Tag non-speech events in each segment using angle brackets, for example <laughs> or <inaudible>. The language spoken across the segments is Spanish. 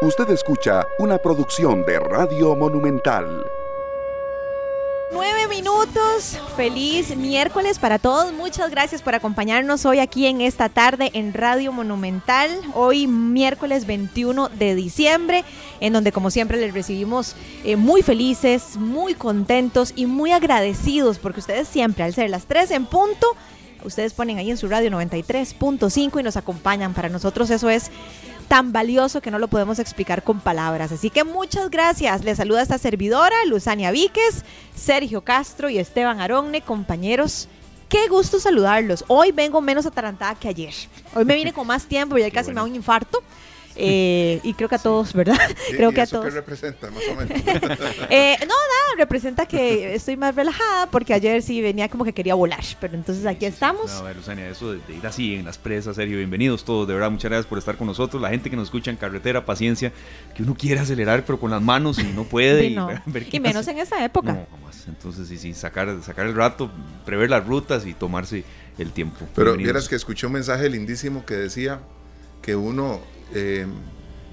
Usted escucha una producción de Radio Monumental. Nueve minutos, feliz miércoles para todos. Muchas gracias por acompañarnos hoy aquí en esta tarde en Radio Monumental. Hoy miércoles 21 de diciembre, en donde como siempre les recibimos eh, muy felices, muy contentos y muy agradecidos porque ustedes siempre al ser las 3 en punto, ustedes ponen ahí en su radio 93.5 y nos acompañan. Para nosotros eso es tan valioso que no lo podemos explicar con palabras. Así que muchas gracias. Les saluda esta servidora, Luzania Víquez, Sergio Castro y Esteban Aronne, compañeros. Qué gusto saludarlos. Hoy vengo menos atarantada que ayer. Hoy me vine con más tiempo y ya casi me da un infarto. Eh, y creo que a todos, ¿verdad? <laughs> creo que a todos. ¿Qué representa, más o menos? <laughs> Eh, no, nada, representa que estoy más relajada porque ayer sí venía como que quería volar, pero entonces aquí estamos. a ver, Luzania, eso de, ir así en las presas, Sergio, bienvenidos todos, de verdad, muchas gracias por estar con nosotros, la gente que nos escucha en carretera, paciencia, que uno quiere acelerar pero con las manos y no puede. y, menos en esa época. No, jamás. Entonces, sí, sí, sacar, sacar el rato, prever las rutas y tomarse el tiempo. Pero vieras que escuché un mensaje lindísimo que decía que uno eh,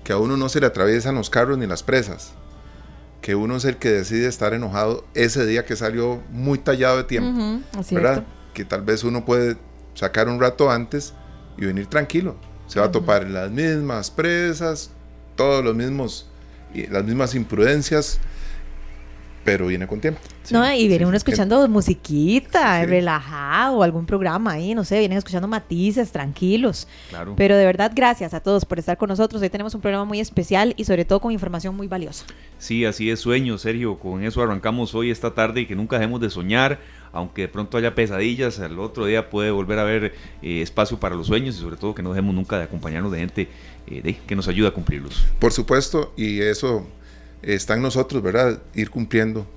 que a uno no se le atraviesan los carros ni las presas, que uno es el que decide estar enojado ese día que salió muy tallado de tiempo, ¿verdad? Que tal vez uno puede sacar un rato antes y venir tranquilo. Se va a topar en las mismas presas, todos los mismos, las mismas imprudencias, pero viene con tiempo. no, y viene uno escuchando musiquita, relajado, algún programa ahí, no sé, vienen escuchando matices, tranquilos. Claro. Pero de verdad, gracias a todos por estar con nosotros. Hoy tenemos un programa muy especial y sobre todo con información muy valiosa. Sí, así es sueño, Sergio. Con eso arrancamos hoy esta tarde y que nunca dejemos de soñar. Aunque de pronto haya pesadillas, el otro día puede volver a haber eh, espacio para los sueños y sobre todo que no dejemos nunca de acompañarnos de gente eh, que nos ayuda a cumplirlos. Por supuesto, y eso está en nosotros, ¿verdad? Ir cumpliendo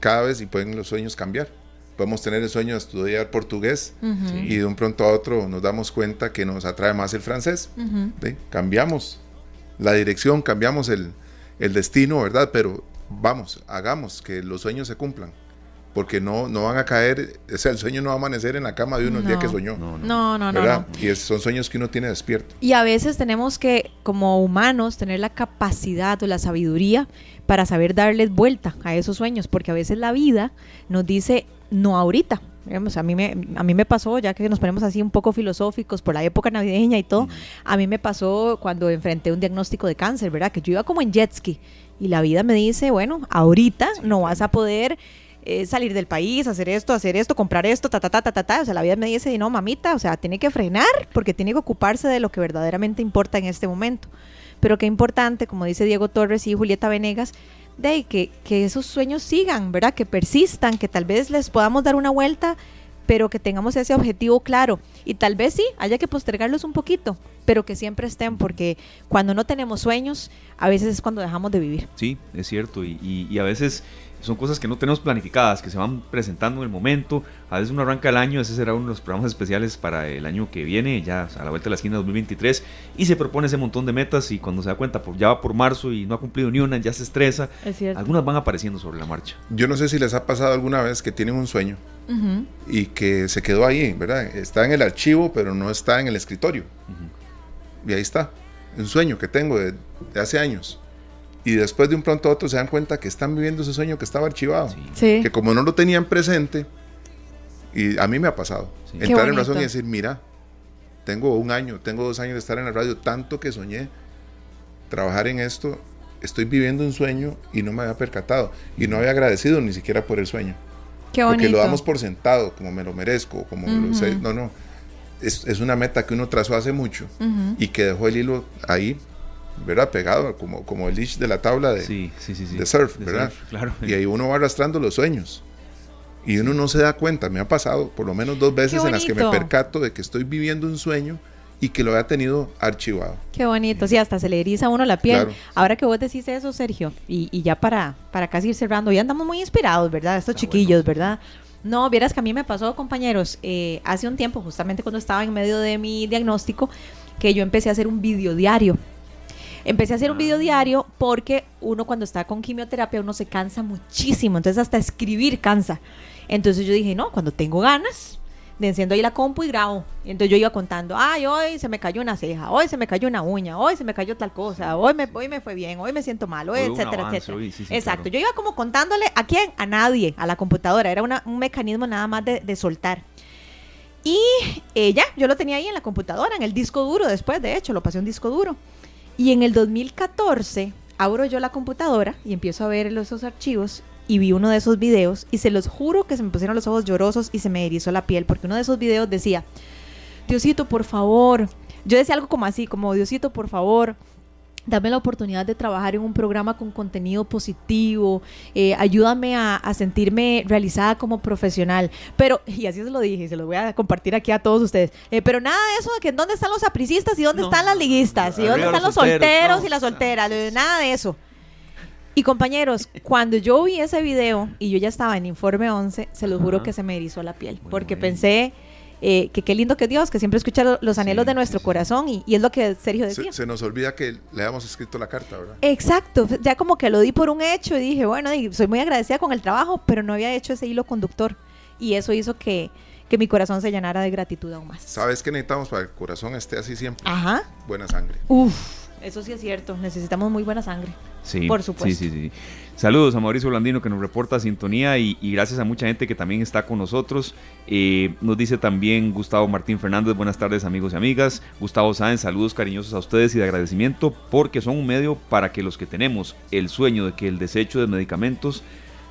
cada vez y pueden los sueños cambiar. Podemos tener el sueño de estudiar portugués y de un pronto a otro nos damos cuenta que nos atrae más el francés. Cambiamos la dirección, cambiamos el, el destino, ¿verdad? Pero vamos, hagamos que los sueños se cumplan porque no, no van a caer, o sea, el sueño no va a amanecer en la cama de uno el día que soñó. No, no, no. no, Y son sueños que uno tiene despierto. Y a veces tenemos que, como humanos, tener la capacidad o la sabiduría para saber darles vuelta a esos sueños, porque a veces la vida nos dice, no ahorita. a, mí me, a mí me pasó, ya que nos ponemos así un poco filosóficos por la época navideña y todo, a mí me pasó cuando enfrenté un diagnóstico de cáncer, ¿verdad? Que yo iba como en jet ski y la vida me dice, bueno, ahorita no vas a poder eh, salir del país, hacer esto, hacer esto, comprar esto, ta, ta, ta, ta, ta, ta. O sea, la vida me dice, no, mamita, o sea, tiene que frenar porque tiene que ocuparse de lo que verdaderamente importa en este momento. Pero qué importante, como dice Diego Torres y Julieta Venegas, de que, que esos sueños sigan, ¿verdad? Que persistan, que tal vez les podamos dar una vuelta pero que tengamos ese objetivo claro. Y tal vez sí, haya que postergarlos un poquito, pero que siempre estén, porque cuando no tenemos sueños, a veces es cuando dejamos de vivir. Sí, es cierto, y, y a veces son cosas que no tenemos planificadas, que se van presentando en el momento. A veces uno arranca el año, ese será uno de los programas especiales para el año que viene, ya a la vuelta de la esquina 2023, y se propone ese montón de metas y cuando se da cuenta, pues ya va por marzo y no ha cumplido ni una, ya se estresa. Algunas van apareciendo sobre la marcha. Yo no sé si les ha pasado alguna vez que tienen un sueño y que se quedó ahí, ¿verdad? Está en el archivo, pero no está en el escritorio. Y ahí está, un sueño que tengo de hace años y después de un pronto a otro se dan cuenta que están viviendo ese sueño que estaba archivado. Que como no lo tenían presente, y a mí me ha pasado, entrar en razón y decir, mira, tengo un año, tengo dos años de estar en la radio, tanto que soñé trabajar en esto, estoy viviendo un sueño y no me había percatado y no había agradecido ni siquiera por el sueño. Qué Porque lo damos por sentado, como me lo merezco, como lo sé. No, no. Es, es, una meta que uno trazó hace mucho y que dejó el hilo ahí ¿verdad? Pegado, como, como el leash de la tabla de, de surf, ¿verdad? claro. Y ahí uno va arrastrando los sueños. Y uno no se da cuenta, me ha pasado por lo menos dos veces en las que me percato de que estoy viviendo un sueño y que lo había tenido archivado. Qué bonito, sí, hasta se le eriza a uno la piel. Ahora que vos decís eso, Sergio, y, ya para, para casi ir cerrando, ya andamos muy inspirados, ¿verdad? Estos chiquillos, ¿verdad? No, vieras que a mí me pasó, compañeros, eh, hace un tiempo, justamente cuando estaba en medio de mi diagnóstico, que yo empecé a hacer un video diario Empecé a hacer un video diario porque uno cuando está con quimioterapia uno se cansa muchísimo, entonces hasta escribir cansa. Entonces yo dije, no, cuando tengo ganas enciendo ahí la compu y grabo. Y entonces yo iba contando, ay, hoy se me cayó una ceja, hoy se me cayó una uña, hoy se me cayó tal cosa, hoy me, hoy me fue bien, hoy me siento mal, hoy, etcétera, avance, etcétera. hoy sí, sí, Exacto. claro. Yo iba como contándole a quién, a nadie, a la computadora. Era una- un mecanismo nada más de, de soltar. Y eh, ya, yo lo tenía ahí en la computadora, en el disco duro después, de hecho, lo pasé a un disco duro. Y en el 2014 abro yo la computadora y empiezo a ver esos archivos y vi uno de esos videos y se los juro que se me pusieron los ojos llorosos y se me erizó la piel porque uno de esos videos decía, Diosito, por favor, yo decía algo como así, como Diosito, por favor, dame la oportunidad de trabajar en un programa con contenido positivo, eh, ayúdame a, a sentirme realizada como profesional. Pero, <laughs> y así se lo dije, y se lo voy a compartir aquí a todos ustedes, eh, pero nada de eso de que dónde están los apricistas y dónde No, están las liguistas, y dónde están los los solteros, solteros, no, y las solteras, eh, nada de eso. Y compañeros, cuando yo vi ese video y yo ya estaba en Informe 11, se lo juro Ajá. que se me erizó la piel, porque pensé eh, que qué lindo que es Dios, que siempre escucha lo- los anhelos Sí, de nuestro sí. corazón y, y es lo que Sergio decía. Se, se nos olvida que le habíamos escrito la carta, ¿verdad? Exacto, ya como que lo di por un hecho y dije, bueno, y soy muy agradecida con el trabajo, pero no había hecho ese hilo conductor y eso hizo que, que mi corazón se llenara de gratitud aún más. ¿Sabes qué necesitamos para que el corazón esté así siempre? Ajá, Buena sangre. uf, eso sí es cierto, necesitamos muy buena sangre. Sí, Por supuesto. Sí, sí, sí. Saludos a Mauricio Blandino que nos reporta sintonía y, y gracias a mucha gente que también está con nosotros. Eh, nos dice también Gustavo Martín Fernández, buenas tardes amigos y amigas. Gustavo Sáenz, saludos cariñosos a ustedes y de agradecimiento porque son un medio para que los que tenemos el sueño de que el desecho de medicamentos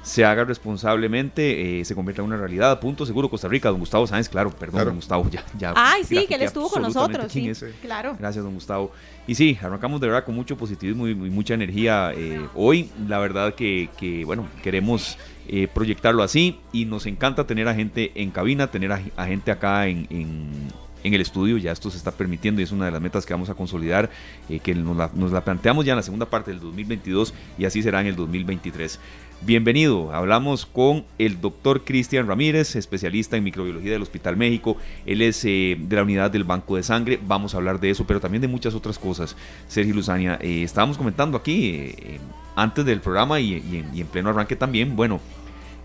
se haga responsablemente, eh, se convierta en una realidad. Punto seguro Costa Rica, don Gustavo Sáenz, claro, perdón, Claro. don Gustavo, ya, ya. Ay, sí, que él estuvo con nosotros, sí, es. claro. Gracias, don Gustavo. Y sí, arrancamos de verdad con mucho positivismo y, y mucha energía eh, hoy. La verdad que, que, bueno, queremos eh, proyectarlo así y nos encanta tener a gente en cabina, tener a, a gente acá en, en- en el estudio. Ya esto se está permitiendo y es una de las metas que vamos a consolidar, eh, que nos la, nos la planteamos ya en la segunda parte del 2022 y así será en el 2023. Bienvenido, hablamos con el doctor Cristian Ramírez, especialista en microbiología del Hospital México. Él es eh, de la unidad del Banco de Sangre. Vamos a hablar de eso, pero también de muchas otras cosas. Sergio Luzania, eh, estábamos comentando aquí eh, antes del programa y en pleno arranque también. Bueno,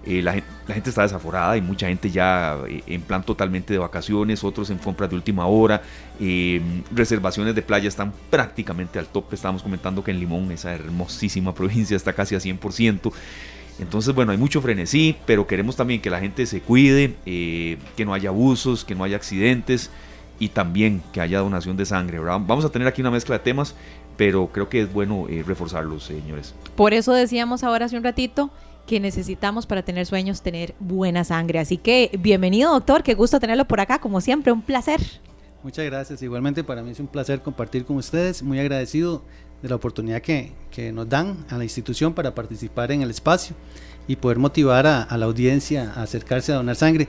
la, gen- la gente está desaforada y mucha gente ya eh, en plan totalmente de vacaciones, otros en compras de última hora, eh, reservaciones de playa están prácticamente al tope. Estábamos comentando que en Limón, esa hermosísima <laughs> provincia, está casi a 100%. Entonces, bueno, hay mucho frenesí, pero queremos también que la gente se cuide, eh, que no haya abusos, que no haya accidentes y también que haya donación de sangre. Vamos a tener aquí una mezcla de temas, pero creo que es bueno eh, reforzarlos, señores. Por eso decíamos ahora hace un ratito que necesitamos para tener sueños tener buena sangre. Así que bienvenido, doctor, qué gusto tenerlo por acá, como siempre, un placer. Muchas gracias. Igualmente para mí es un placer compartir con ustedes. Muy agradecido de la oportunidad que, que nos dan a la institución para participar en el espacio y poder motivar a, a la audiencia a acercarse a donar sangre.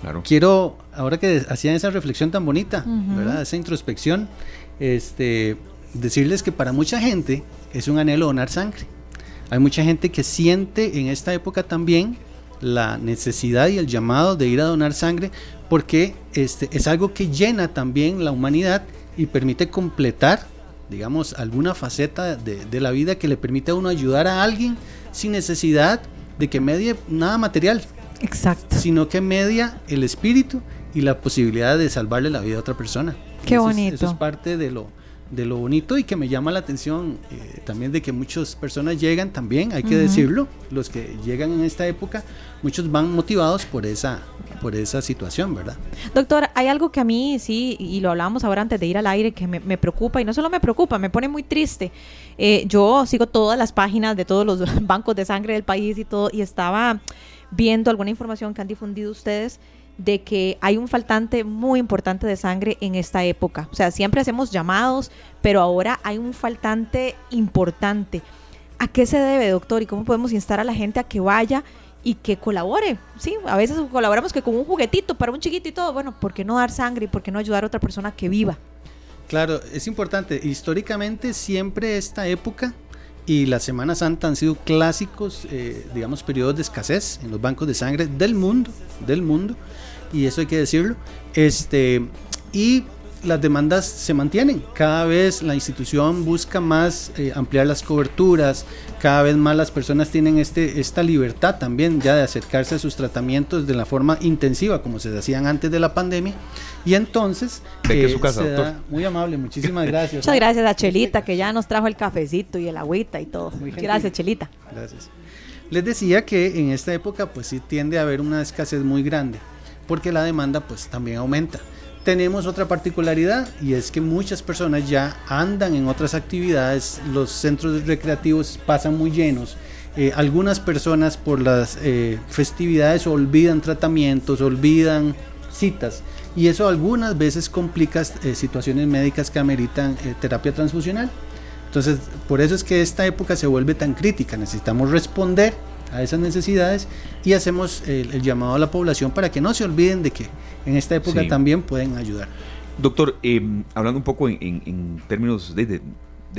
Claro. Quiero, ahora que hacían esa reflexión tan bonita. ¿verdad? Esa introspección, este, decirles que para mucha gente es un anhelo donar sangre. Hay mucha gente que siente en esta época también la necesidad y el llamado de ir a donar sangre porque este, es algo que llena también la humanidad y permite completar, digamos, alguna faceta de, de la vida que le permite a uno ayudar a alguien sin necesidad de que medie nada material, Exacto. sino que media el espíritu y la posibilidad de salvarle la vida a otra persona. Qué Eso es- bonito. eso es parte de lo, de lo bonito y que me llama la atención eh, también de que muchas personas llegan también, hay que decirlo, los que llegan en esta época, muchos van motivados por esa, por esa situación, ¿verdad? Doctor, hay algo que a mí sí, y lo hablábamos ahora antes de ir al aire, que me, me preocupa, y no solo me preocupa, me pone muy triste. Eh, yo sigo todas las páginas de todos los <laughs> bancos de sangre del país y todo, y estaba viendo alguna información que han difundido ustedes de que hay un faltante muy importante de sangre en esta época. O sea, siempre hacemos llamados, pero ahora hay un faltante importante. ¿A qué se debe, doctor? ¿Y cómo podemos instar a la gente a que vaya y que colabore? Sí, a veces colaboramos que con un juguetito para un chiquito y todo. Bueno, ¿por qué no dar sangre y por qué no ayudar a otra persona que viva? Claro, es importante. Históricamente siempre esta época y la Semana Santa han sido clásicos, eh, digamos, periodos de escasez en los bancos de sangre del mundo, del mundo, y eso hay que decirlo. Este, y las demandas se mantienen. Cada vez la institución busca más eh, ampliar las coberturas, cada vez más las personas tienen este, esta libertad también ya de acercarse a sus tratamientos de la forma intensiva como se hacían antes de la pandemia. Y entonces, ¿De su casa, doctor? muy amable, muchísimas <laughs> gracias. Muchas gracias a Chelita que ya nos trajo el cafecito y el agüita y todo. Gracias, Chelita. Gracias. Les decía que en esta época pues sí tiende a haber una escasez muy grande porque la demanda pues también aumenta. Tenemos otra particularidad y es que muchas personas ya andan en otras actividades, los centros recreativos pasan muy llenos, eh, algunas personas por las eh, festividades olvidan tratamientos, olvidan citas y eso algunas veces complica eh, situaciones médicas que ameritan terapia transfusional. Entonces, por eso es que esta época se vuelve tan crítica. Necesitamos responder a esas necesidades y hacemos el, llamado a la población para que no se olviden de que en esta época también pueden ayudar. Doctor, em, hablando un poco en, términos de,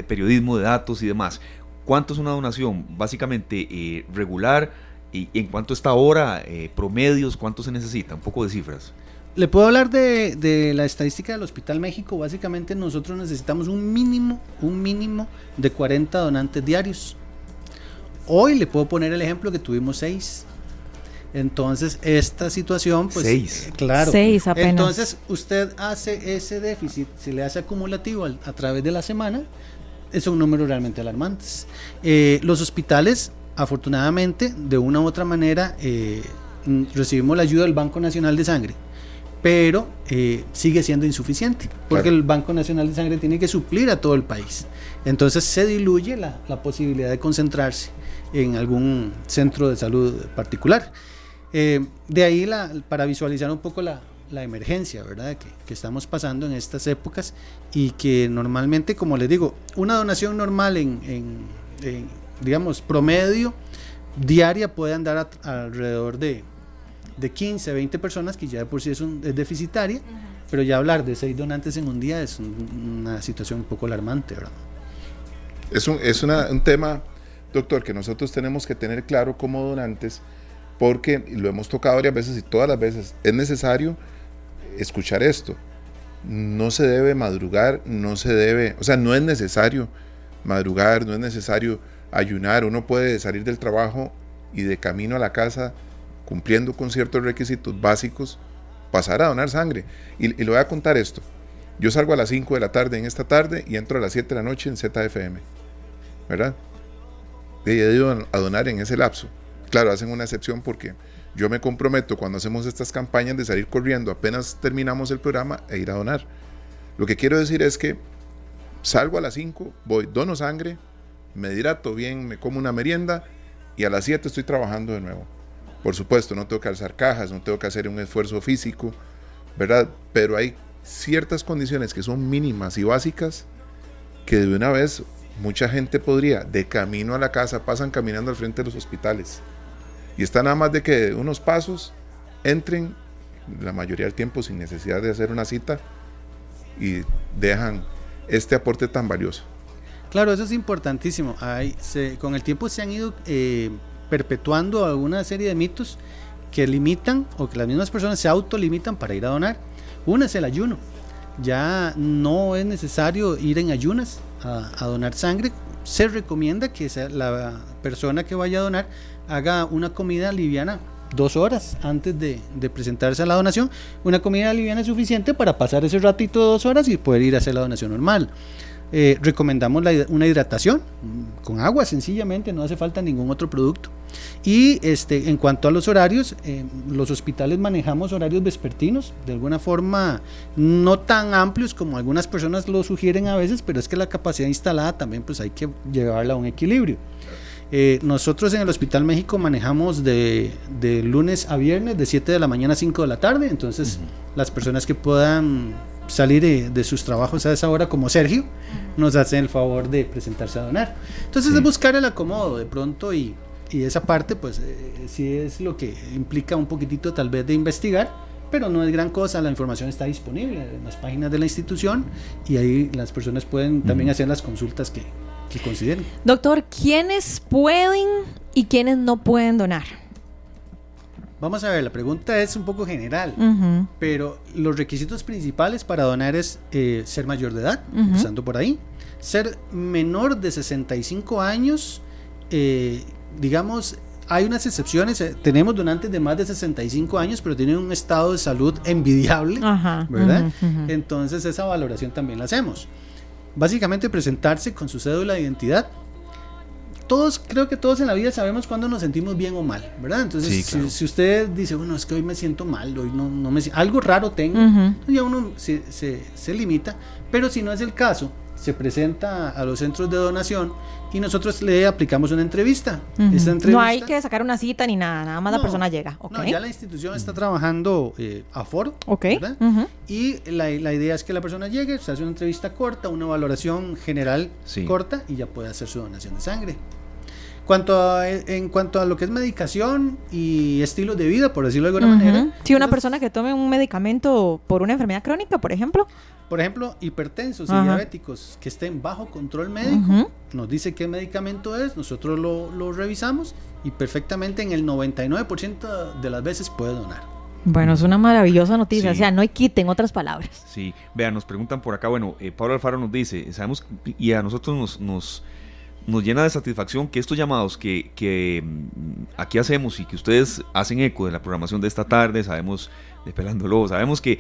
periodismo, de datos y demás, ¿cuánto es una donación? Básicamente eh, regular y en cuánto está ahora, eh, promedios, cuánto se necesita, un poco de cifras. Le puedo hablar de, la estadística del Hospital México. Básicamente nosotros necesitamos un mínimo, un mínimo de 40 donantes diarios. Hoy le puedo poner el ejemplo que tuvimos 6. Entonces, esta situación, pues, seis. Eh, claro. Seis apenas. Entonces, usted hace ese déficit, se le hace acumulativo a, través de la semana, es un número realmente alarmantes. Eh, los hospitales, afortunadamente, de una u otra manera, eh, recibimos la ayuda del Banco Nacional de Sangre pero eh, sigue siendo insuficiente, porque el Banco Nacional de Sangre tiene que suplir a todo el país. Entonces se diluye la, posibilidad de concentrarse en algún centro de salud particular. Eh, de ahí la, para visualizar un poco la, emergencia, ¿verdad? Que, estamos pasando en estas épocas y que normalmente, como les digo, una donación normal en, digamos, promedio diaria puede andar alrededor de de 15, 20 personas, que ya de por sí es, deficitaria, pero ya hablar de 6 donantes en un día es una situación un poco alarmante, ¿verdad? Es, un, es un tema, doctor, que nosotros tenemos que tener claro como donantes, porque lo hemos tocado varias veces y todas las veces es necesario escuchar esto. No se debe madrugar, no se debe, o sea, no es necesario madrugar, no es necesario ayunar, uno puede salir del trabajo y de camino a la casa cumpliendo con ciertos requisitos básicos, pasar a donar sangre. Y, le voy a contar esto. Yo salgo a las 5 de la tarde en esta tarde y entro a las 7 de la noche en ZFM. ¿Verdad? Y he ido a donar en ese lapso. Claro, hacen una excepción porque yo me comprometo cuando hacemos estas campañas de salir corriendo apenas terminamos el programa e ir a donar. Lo que quiero decir es que salgo a las 5, voy, dono sangre, me hidrato bien, me como una merienda y a las 7 estoy trabajando de nuevo. Por supuesto, no tengo que alzar cajas, no tengo que hacer un esfuerzo físico, ¿verdad? Pero hay ciertas condiciones que son mínimas y básicas que de una vez mucha gente podría, de camino a la casa, pasan caminando al frente de los hospitales. Y está nada más de que unos pasos entren, la mayoría del tiempo sin necesidad de hacer una cita, y dejan este aporte tan valioso. Claro, eso es importantísimo. con el tiempo se han ido eh, perpetuando alguna serie de mitos que limitan o que las mismas personas se autolimitan para ir a donar. Una es el ayuno. Ya no es necesario ir en ayunas a, donar sangre. Se recomienda que la persona que vaya a donar haga una comida liviana dos horas antes de, de, presentarse a la donación. Una comida liviana es suficiente para pasar ese ratito de dos horas y poder ir a hacer la donación normal. Eh, recomendamos una hidratación con agua sencillamente, no hace falta ningún otro producto. Y este, en cuanto a los horarios, eh, los hospitales manejamos horarios vespertinos, de alguna forma no tan amplios como algunas personas lo sugieren a veces, pero es que la capacidad instalada también pues hay que llevarla a un equilibrio. Eh, nosotros en el Hospital México manejamos de, lunes a viernes, de 7 de la mañana a 5 de la tarde, entonces las personas que puedan salir de, sus trabajos a esa hora, como Sergio, nos hacen el favor de presentarse a donar. Entonces es buscar el acomodo de pronto y, y esa parte pues eh, sí es lo que implica un poquitito tal vez de investigar, pero no es gran cosa, la información está disponible en las páginas de la institución y ahí las personas pueden también hacer las consultas que, que consideren. Doctor, ¿quiénes pueden y quiénes no pueden donar? Vamos a ver, la pregunta es un poco general, pero los requisitos principales para donar es eh, ser mayor de edad, Ujú. empezando por ahí, ser menor de 65 años, eh, digamos, hay unas excepciones, eh, tenemos donantes de más de 65 años, pero tienen un estado de salud envidiable, Ajá. ¿verdad? Entonces esa valoración también la hacemos. Básicamente presentarse con su cédula de identidad. Todos, creo que todos en la vida sabemos cuándo nos sentimos bien o mal, ¿verdad? Entonces, Sí, si- claro. si, usted dice, bueno, es que hoy me siento mal, hoy no, no me algo raro tengo, Ujú. ya uno se, se- se limita, pero si no es el caso, se presenta a los centros de donación y nosotros le aplicamos una entrevista. Ujú. Esta No entrevista hay que sacar una cita ni nada, nada más la persona llega. Ok. No, ya la institución está trabajando eh, a foro. ok. Y la, la idea es que la persona llegue, se hace una entrevista corta, una valoración general Sí. corta y ya puede hacer su donación de sangre. Cuanto a- en cuanto a lo que es medicación y estilo de vida, por decirlo de alguna manera. Si una entonces, persona que tome un medicamento por una enfermedad crónica, por ejemplo. Por ejemplo, hipertensos y diabéticos que estén bajo control médico, nos dice qué medicamento es, nosotros lo, lo revisamos y perfectamente en el 99% de las veces puede donar. Bueno, es una maravillosa noticia. Sí. O sea, no hay quite, en otras palabras. Sí, vean, nos preguntan por acá, bueno, eh, Pablo Alfaro nos dice, sabemos, y a nosotros nos, nos, nos llena de satisfacción que estos llamados que, que mm, aquí hacemos y que ustedes hacen eco de la programación de esta tarde, sabemos de Pelándolo, sabemos que,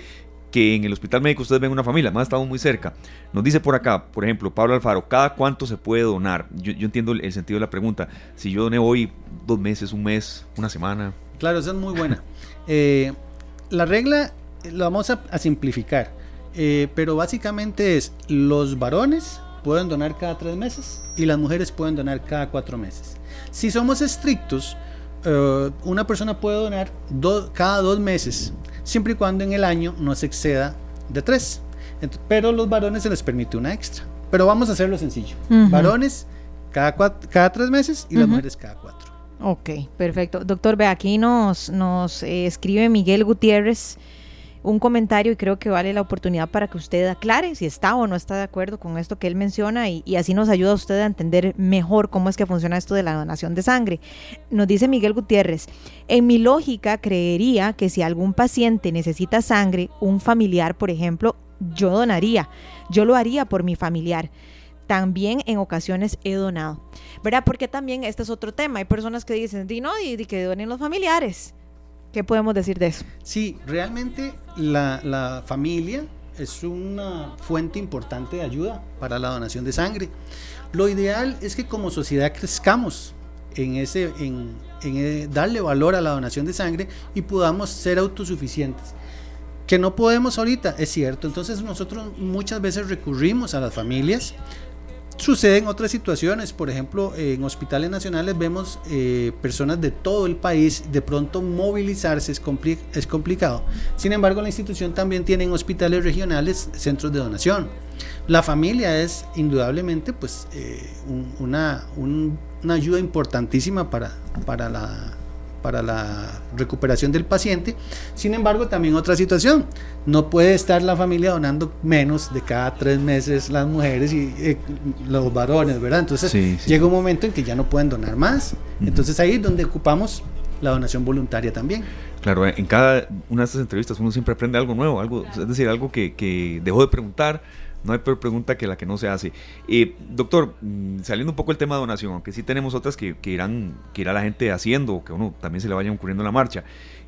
que en el hospital médico ustedes ven una familia, más estamos muy cerca. Nos dice por acá, por ejemplo, Pablo Alfaro, ¿cada cuánto se puede donar? Yo, yo entiendo el, el sentido de la pregunta. Si yo doné hoy dos meses, un mes, una semana. Claro, esa es muy buena. <laughs> Eh, la regla eh, la vamos a, a simplificar, eh, pero básicamente es los varones pueden donar cada tres meses y las mujeres pueden donar cada cuatro meses. Si somos estrictos, eh, una persona puede donar do- cada dos meses, siempre y cuando en el año no se exceda de tres. Ent- pero los varones se les permite una extra. Pero vamos a hacerlo sencillo. Ujú. Varones cada, cuat- cada tres meses y las mujeres cada cuatro. Ok, perfecto. Doctor, ve, aquí nos, nos eh, escribe Miguel Gutiérrez un comentario y creo que vale la oportunidad para que usted aclare si está o no está de acuerdo con esto que él menciona y, así nos ayuda a usted a entender mejor cómo es que funciona esto de la donación de sangre. Nos dice Miguel Gutiérrez, en mi lógica creería que si algún paciente necesita sangre, un familiar, por ejemplo, yo donaría, yo lo haría por mi familiar. También en ocasiones he donado. ¿Verdad? Porque también este es otro tema. Hay personas que dicen, di no, y, y que donen los familiares. ¿Qué podemos decir de eso? Sí, realmente la, la familia es una fuente importante de ayuda para la donación de sangre. Lo ideal es que como sociedad crezcamos en ese, en, en, eh, darle valor a la donación de sangre y podamos ser autosuficientes. Que no podemos ahorita, es cierto. Entonces nosotros muchas veces recurrimos a las familias. Suceden otras situaciones, por ejemplo, en hospitales nacionales vemos eh, personas de todo el país, de pronto movilizarse es, compli es complicado. Sin embargo, la institución también tiene en hospitales regionales centros de donación. La familia es indudablemente pues, eh, un, una, un, una ayuda importantísima para, para la para la recuperación del paciente. Sin embargo, también otra situación, no puede estar la familia donando menos de cada tres meses las mujeres y eh, los varones, ¿verdad? Entonces Sí, sí. llega un momento en que ya no pueden donar más. Ujú. Entonces ahí es donde ocupamos la donación voluntaria también. Claro, en cada una de estas entrevistas uno siempre aprende algo nuevo, algo, es decir, algo que, que dejó de preguntar. No hay peor pregunta que la que no se hace. Eh, doctor, mm, saliendo un poco del tema de donación, aunque sí tenemos otras que, que irán, que irá la gente haciendo, que uno también se le vayan ocurriendo en la marcha.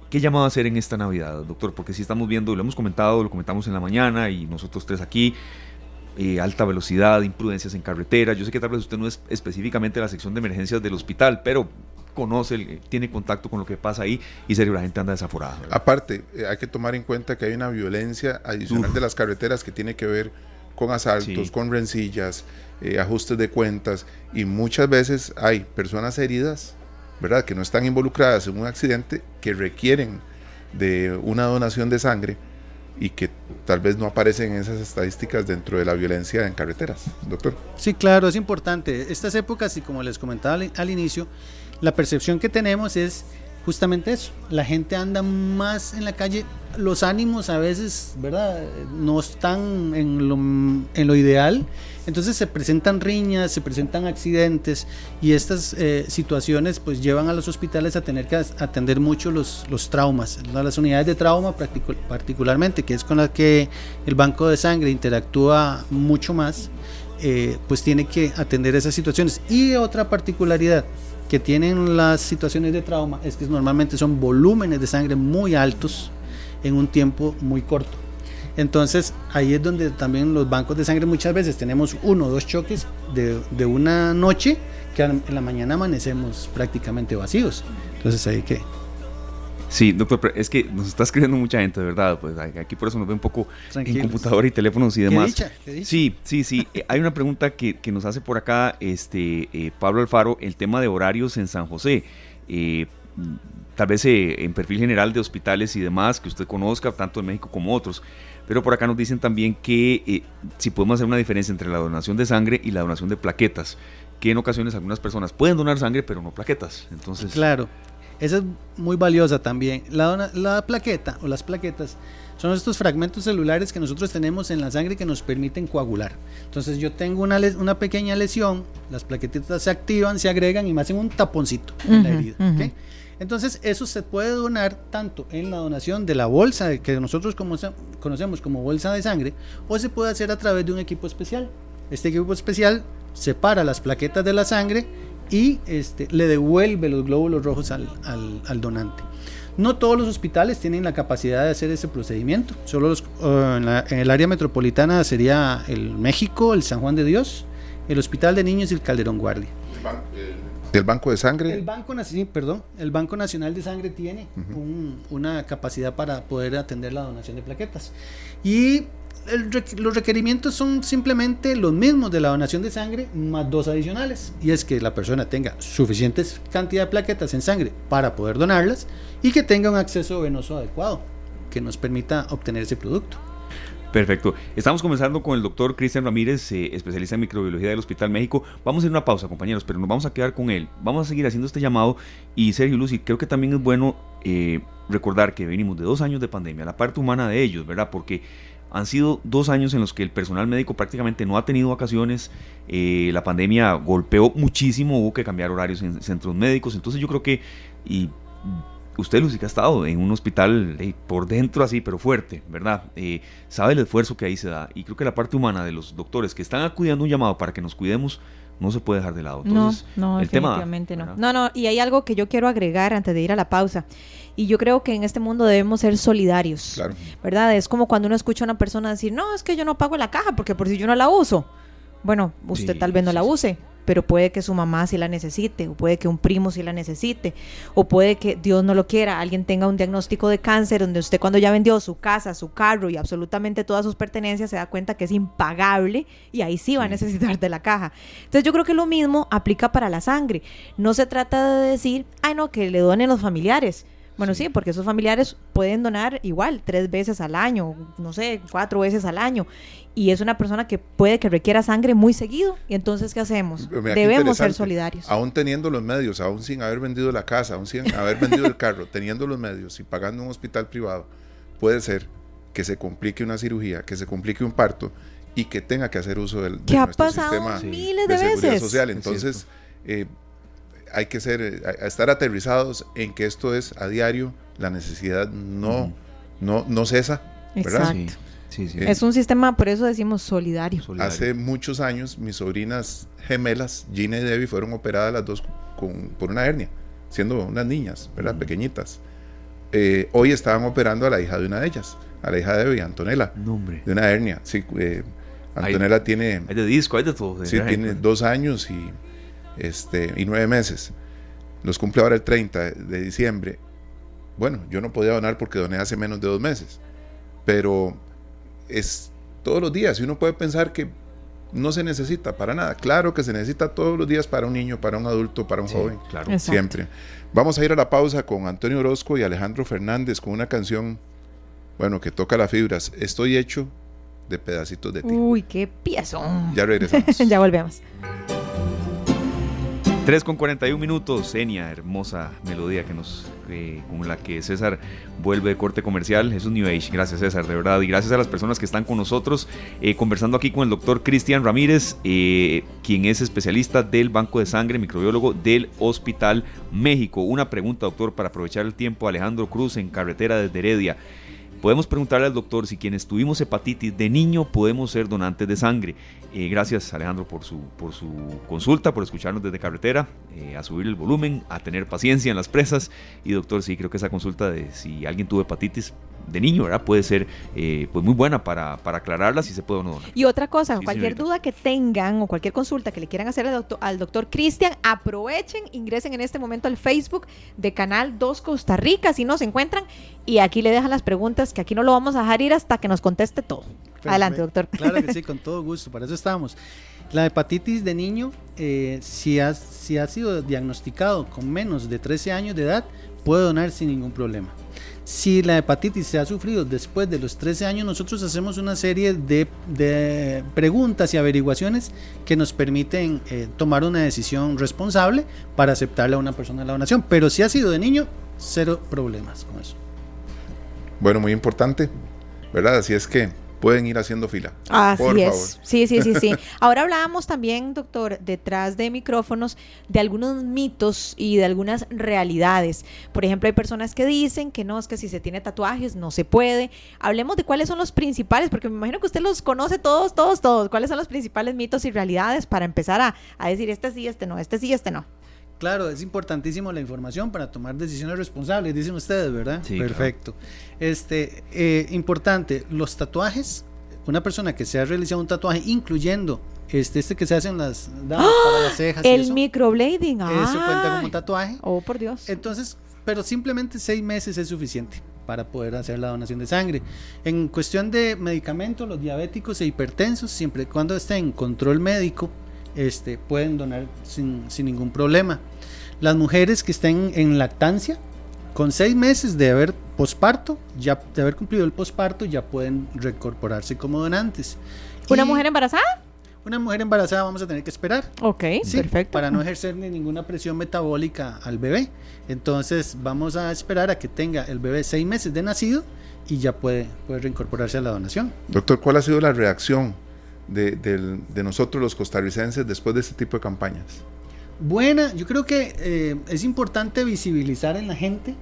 ¿Qué llamado a hacer en esta Navidad, doctor? Porque sí estamos viendo, lo hemos comentado, lo comentamos en la mañana y nosotros tres aquí, eh, alta velocidad, imprudencias en carretera. Yo sé que tal vez usted no es específicamente la sección de emergencias del hospital, pero conoce, el- tiene contacto con lo que pasa ahí y serio, la gente anda desaforada. ¿verdad? Aparte, eh, hay que tomar en cuenta que hay una violencia adicional Uf. de las carreteras que tiene que ver con asaltos, Sí. con rencillas, eh, ajustes de cuentas y muchas veces hay personas heridas, ¿verdad? Que no están involucradas en un accidente que requieren de una donación de sangre y que tal vez no aparecen en esas estadísticas dentro de la violencia en carreteras, doctor. Sí, claro, es importante. Estas épocas, y como les comentaba al, al inicio, la percepción que tenemos es justamente eso. La gente anda más en la calle, los ánimos a veces, ¿verdad? No están en lo, en lo ideal Entonces se presentan riñas, se presentan accidentes y estas eh, situaciones pues llevan a los hospitales a tener que atender mucho los, los traumas, las unidades de trauma particularmente, que es con las que el banco de sangre interactúa mucho más, eh, pues tiene que atender esas situaciones. Y otra particularidad que tienen las situaciones de trauma es que normalmente son volúmenes de sangre muy altos en un tiempo muy corto. Entonces ahí es donde también los bancos de sangre muchas veces tenemos uno o dos choques de, de una noche que en la mañana amanecemos prácticamente vacíos. Entonces hay que Sí, doctor, es que nos está escribiendo mucha gente, de verdad. Pues aquí por eso nos ve un poco en computadora y teléfonos y demás. Sí, sí, sí. <laughs> Eh, hay una pregunta que, nos hace por acá este eh, Pablo Alfaro, el tema de horarios en San José. Eh, tal vez en perfil general de hospitales y demás que usted conozca, tanto en México como otros. Pero por acá nos dicen también que si podemos hacer una diferencia entre la donación de sangre y la donación de plaquetas que en ocasiones algunas personas pueden donar sangre pero no plaquetas. Entonces, claro, esa es muy valiosa también. La, la plaqueta o las plaquetas son estos fragmentos celulares que nosotros tenemos en la sangre que nos permiten coagular. Entonces yo tengo una, una pequeña lesión, las plaquetitas se activan, se agregan y me hacen un taponcito en la herida. Entonces eso se puede donar tanto en la donación de la bolsa que nosotros conocemos como bolsa de sangre o se puede hacer a través de un equipo especial. Este equipo especial separa las plaquetas de la sangre y este, le devuelve los glóbulos rojos al, al, donante. No todos los hospitales tienen la capacidad de hacer ese procedimiento. Solo los, uh, en, el área metropolitana sería el México, el San Juan de Dios, el Hospital de Niños y el Calderón Guardia. ¿El Banco de Sangre? El Banco, perdón, el Banco Nacional de Sangre tiene una capacidad para poder atender la donación de plaquetas. Y los requerimientos son simplemente los mismos de la donación de sangre más dos adicionales y es que la persona tenga suficientes cantidad de plaquetas en sangre para poder donarlas y que tenga un acceso venoso adecuado que nos permita obtener ese producto. Perfecto. Estamos comenzando con el doctor Cristian Ramírez, eh, especialista en microbiología del Hospital México. Vamos a ir a una pausa, compañeros, pero nos vamos a quedar con él. Vamos a seguir haciendo este llamado. Y Sergio Lucy, creo que también es bueno eh, recordar que venimos de dos años de pandemia, la parte humana de ellos, ¿verdad? Porque han sido dos años en los que el personal médico prácticamente no ha tenido vacaciones. Eh, la pandemia golpeó muchísimo, hubo que cambiar horarios en centros médicos. Entonces yo creo que, y usted, Lucy, que ha estado en un hospital por dentro así, pero fuerte, ¿verdad? Eh, sabe el esfuerzo que ahí se da. Y creo que la parte humana de los doctores que están acudiendo un llamado para que nos cuidemos no se puede dejar de lado. Entonces, no, no, definitivamente no. No, no, y hay algo que yo quiero agregar antes de ir a la pausa. Y yo creo que en este mundo debemos ser solidarios. Claro. ¿Verdad? Es como cuando uno escucha a una persona decir, no, es que yo no pago la caja porque por si yo no la uso. Bueno, usted tal vez no la use, pero puede que su mamá sí la necesite, o puede que un primo sí la necesite, o puede que Dios no lo quiera, alguien tenga un diagnóstico de cáncer donde usted cuando ya vendió su casa, su carro y absolutamente todas sus pertenencias se da cuenta que es impagable y ahí sí va a necesitar de la caja. Entonces yo creo que lo mismo aplica para la sangre. No se trata de decir, ay no, que le donen los familiares. Bueno, sí. porque esos familiares pueden donar igual tres veces al año, no sé, cuatro veces al año. Y es una persona que puede que requiera sangre muy seguido. Y entonces, ¿qué hacemos? Debemos ser solidarios. Aún teniendo los medios, aún sin haber vendido la casa, aún sin haber vendido el carro, <laughs> teniendo los medios y pagando un hospital privado, puede ser que se complique una cirugía, que se complique un parto y que tenga que hacer uso del, de nuestro sistema miles de, seguridad social. Entonces, hay que ser, eh, estar aterrizados en que esto es a diario, la necesidad no, no, no cesa. ¿verdad? Sí, sí, es un sistema, por eso decimos solidario. Hace muchos años mis sobrinas gemelas, Gina y Debbie, fueron operadas las dos con, por una hernia, siendo unas niñas, ¿verdad? Pequeñitas. Eh, hoy estaban operando a la hija de una de ellas, a la hija de Debbie, Antonella, de una hernia. Sí, eh, Antonella tiene... Hay de disco, hay de todo. sí, tiene dos años y este, y nueve meses. Los cumple ahora el 30 de diciembre. Bueno, yo no podía donar porque doné hace menos de dos meses, pero es todos los días y uno puede pensar que no se necesita para nada. Claro que se necesita todos los días para un niño, para un adulto, para un joven. Claro. Siempre. Vamos a ir a la pausa con Antonio Orozco y Alejandro Fernández con una canción, bueno, que toca las fibras. Estoy hecho de pedacitos de ti. Uy, qué piezo. Ya regresamos. <laughs> ya volvemos. 3 con 41 minutos, Enia, hermosa melodía que nos, eh, con la que César vuelve de corte comercial. Es un New Age, gracias César, de verdad. Y gracias a las personas que están con nosotros, eh, conversando aquí con el doctor Cristian Ramírez, eh, quien es especialista del Banco de Sangre, microbiólogo del Hospital México. Una pregunta, doctor, para aprovechar el tiempo. Alejandro Cruz en carretera desde Heredia. Podemos preguntarle al doctor si quienes tuvimos hepatitis de niño podemos ser donantes de sangre. Eh, gracias Alejandro por su, por su consulta, por escucharnos desde carretera, eh, a subir el volumen, a tener paciencia en las presas. Y doctor, sí, creo que esa consulta de si alguien tuvo hepatitis de niño, ¿verdad? Puede ser eh, pues muy buena para, para aclararla si se puede o no Y otra cosa, cualquier duda que tengan o cualquier consulta que le quieran hacer al doctor, al doctor Cristian, aprovechen, ingresen en este momento al Facebook de Canal 2 Costa Rica, si nos encuentran, y aquí le dejan las preguntas, que aquí no lo vamos a dejar ir hasta que nos conteste todo. Adelante, doctor. Claro que sí, <laughs> con todo gusto, para eso estamos. La hepatitis de niño, eh, si, ha, si ha sido diagnosticado con menos de 13 años de edad, puede donar sin ningún problema. Si la hepatitis se ha sufrido después de los 13 años, nosotros hacemos una serie de, preguntas y averiguaciones que nos permiten eh, tomar una decisión responsable para aceptarle a una persona la donación. Pero si ha sido de niño, cero problemas con eso. Bueno, muy importante, ¿verdad? Así es que pueden ir haciendo fila. Así es. Sí, sí, sí, sí. <laughs> Ahora hablábamos también, doctor, detrás de micrófonos, de algunos mitos y de algunas realidades. Por ejemplo, hay personas que dicen que no, es que si se tiene tatuajes no se puede. Hablemos de cuáles son los principales, porque me imagino que usted los conoce todos, todos, todos. ¿Cuáles son los principales mitos y realidades para empezar a, a decir este sí, este no, este sí, este no? Claro, es importantísimo la información para tomar decisiones responsables, dicen ustedes, ¿verdad? Sí, Perfecto. Este, eh, importante, los tatuajes, una persona que se ha realizado un tatuaje, incluyendo este, este que se hacen las para las cejas. El microblading, ah. Eso cuenta como tatuaje. Oh, por Dios. Entonces, pero simplemente seis meses es suficiente para poder hacer la donación de sangre. En cuestión de medicamentos, los diabéticos e hipertensos, siempre y cuando estén en control médico, este, pueden donar sin, ningún problema. Las mujeres que estén en lactancia, con seis meses de haber posparto, ya de haber cumplido el posparto, ya pueden reincorporarse como donantes. ¿Una mujer embarazada? Una mujer embarazada vamos a tener que esperar. Ok, perfecto. Para no ejercer ni ninguna presión metabólica al bebé. Entonces vamos a esperar a que tenga el bebé seis meses de nacido y ya puede, puede reincorporarse a la donación. Doctor, ¿cuál ha sido la reacción de, nosotros los costarricenses después de este tipo de campañas? Buena, yo creo que eh, es importante visibilizar en la gente,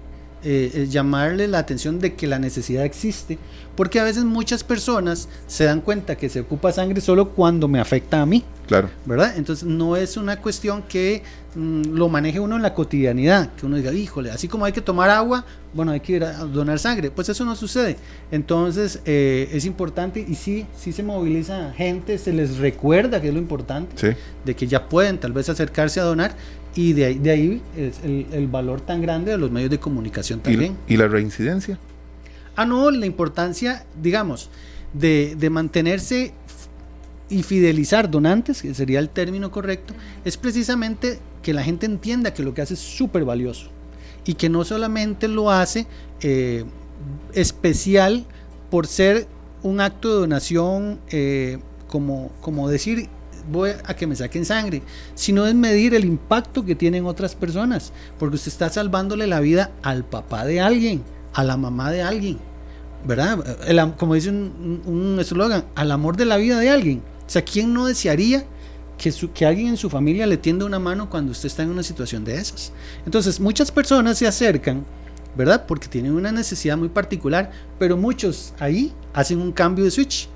eh, eh, llamarle la atención de que la necesidad existe, porque a veces muchas personas se dan cuenta que se ocupa sangre solo cuando me afecta a mí. Claro. ¿Verdad? Entonces no es una cuestión que mm, lo maneje uno en la cotidianidad, que uno diga, híjole, así como hay que tomar agua, bueno, hay que ir a donar sangre. Pues eso no sucede. Entonces eh, es importante y sí, sí se moviliza gente, se les recuerda que es lo importante, de que ya pueden tal vez acercarse a donar y de ahí, de ahí es el, valor tan grande de los medios de comunicación también. ¿Y, la reincidencia? Ah, no, la importancia, digamos, de, de mantenerse y fidelizar donantes, que sería el término correcto, es precisamente que la gente entienda que lo que hace es súper valioso y que no solamente lo hace eh, especial por ser un acto de donación, eh, como, como decir, voy a que me saquen sangre, sino es medir el impacto que tienen otras personas, porque usted está salvándole la vida al papá de alguien, a la mamá de alguien, ¿verdad? como dice un eslogan, al amor de la vida de alguien. O sea, ¿quién no desearía que, que alguien en su familia le tienda una mano cuando usted está en una situación de esas? Entonces, muchas personas se acercan, ¿verdad? Porque tienen una necesidad muy particular, pero muchos ahí hacen un cambio de switch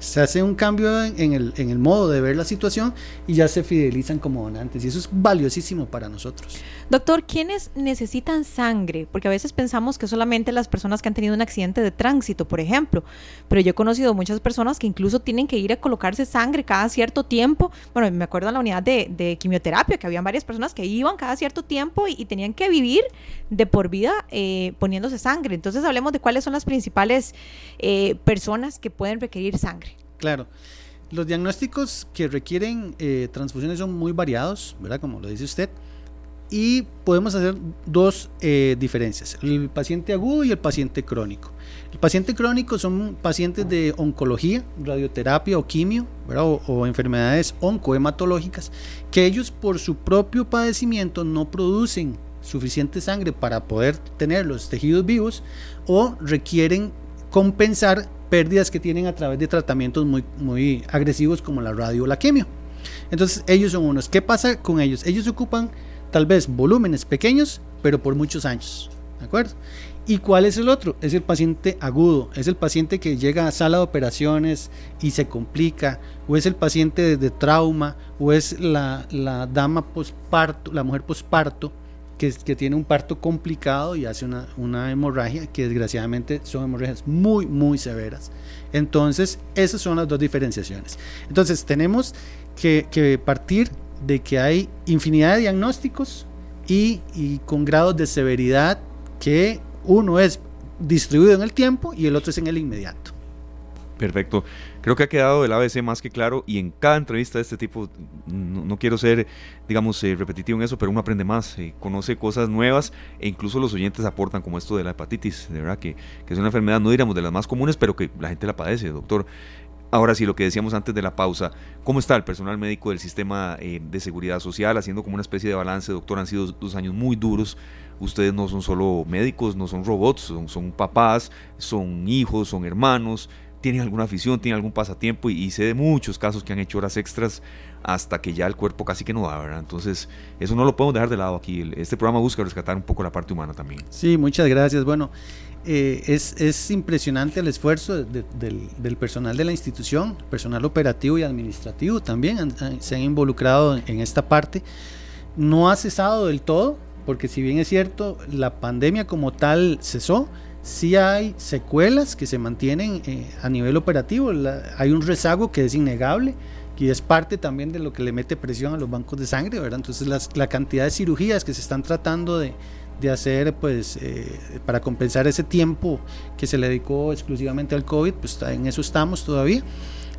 se hace un cambio en, el, modo de ver la situación y ya se fidelizan como donantes. Y eso es valiosísimo para nosotros. Doctor, ¿quiénes necesitan sangre? Porque a veces pensamos que solamente las personas que han tenido un accidente de tránsito, por ejemplo. Pero yo he conocido muchas personas que incluso tienen que ir a colocarse sangre cada cierto tiempo. Bueno, me acuerdo en la unidad de, quimioterapia que habían varias personas que iban cada cierto tiempo y, tenían que vivir de por vida eh, poniéndose sangre. Entonces hablemos de cuáles son las principales eh, personas que pueden requerir sangre. Claro. Los diagnósticos que requieren eh, transfusiones son muy variados, ¿verdad? Como lo dice usted. y podemos hacer dos eh, diferencias, el paciente agudo y el paciente crónico. El paciente crónico son pacientes de oncología, radioterapia o quimio, o, o, enfermedades oncohematológicas, que ellos por su propio padecimiento no producen suficiente sangre para poder tener los tejidos vivos o requieren compensar pérdidas que tienen a través de tratamientos muy, muy agresivos como la radio o la quimio. Entonces ellos son unos. ¿Qué pasa con ellos? Ellos ocupan tal vez volúmenes pequeños, pero por muchos años. ¿De acuerdo? ¿Y cuál es el otro? Es el paciente agudo, es el paciente que llega a sala de operaciones y se complica, o es el paciente de, trauma, o es la, la dama posparto, la mujer posparto, que, que, tiene un parto complicado y hace una, una, hemorragia, que desgraciadamente son hemorragias muy, muy severas. Entonces, esas son las dos diferenciaciones. Entonces, tenemos que, que partir de que hay infinidad de diagnósticos y, y con grados de severidad que uno es distribuido en el tiempo y el otro es en el inmediato. Perfecto. Creo que ha quedado el ABC más que claro y en cada entrevista de este tipo, no, quiero ser, digamos, eh, repetitivo en eso, pero uno aprende más, eh, conoce cosas nuevas e incluso los oyentes aportan como esto de la hepatitis, de verdad que, que, es una enfermedad, no diríamos de las más comunes, pero que la gente la padece, doctor. Ahora sí, lo que decíamos antes de la pausa, ¿cómo está el personal médico del sistema eh, de seguridad social haciendo como una especie de balance, doctor? Han sido dos años muy duros ustedes no son solo médicos, no son robots, son, son papás, son hijos, son hermanos, tienen alguna afición, tienen algún pasatiempo y, sé de muchos casos que han hecho horas extras hasta que ya el cuerpo casi que no da, ¿verdad? Entonces, eso no lo podemos dejar de lado aquí. Este programa busca rescatar un poco la parte humana también. Sí, muchas gracias. Bueno, eh, es, es, impresionante el esfuerzo del, del, personal de la institución, personal operativo y administrativo también se han involucrado en esta parte. No ha cesado del todo, porque si bien es cierto, la pandemia como tal cesó, sí hay secuelas que se mantienen eh, a nivel operativo. hay un rezago que es innegable y es parte también de lo que le mete presión a los bancos de sangre, ¿verdad? Entonces la cantidad de cirugías que se están tratando de, de hacer pues eh, para compensar ese tiempo que se le dedicó exclusivamente al COVID, pues en eso estamos todavía.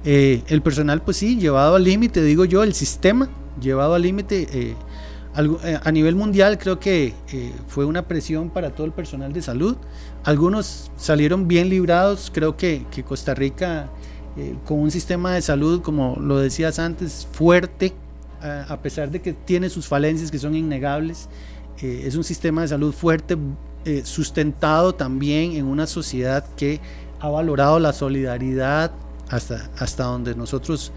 Eh, el personal pues sí, llevado al límite, digo yo, el sistema llevado al límite a nivel mundial creo que eh, fue una presión para todo el personal de salud. Algunos salieron bien librados. Creo que, Costa Rica, eh, con un sistema de salud, como lo decías antes, fuerte, a pesar de que tiene sus falencias que son innegables, es un sistema de salud fuerte, sustentado también en una sociedad que ha valorado la solidaridad hasta, hasta donde nosotros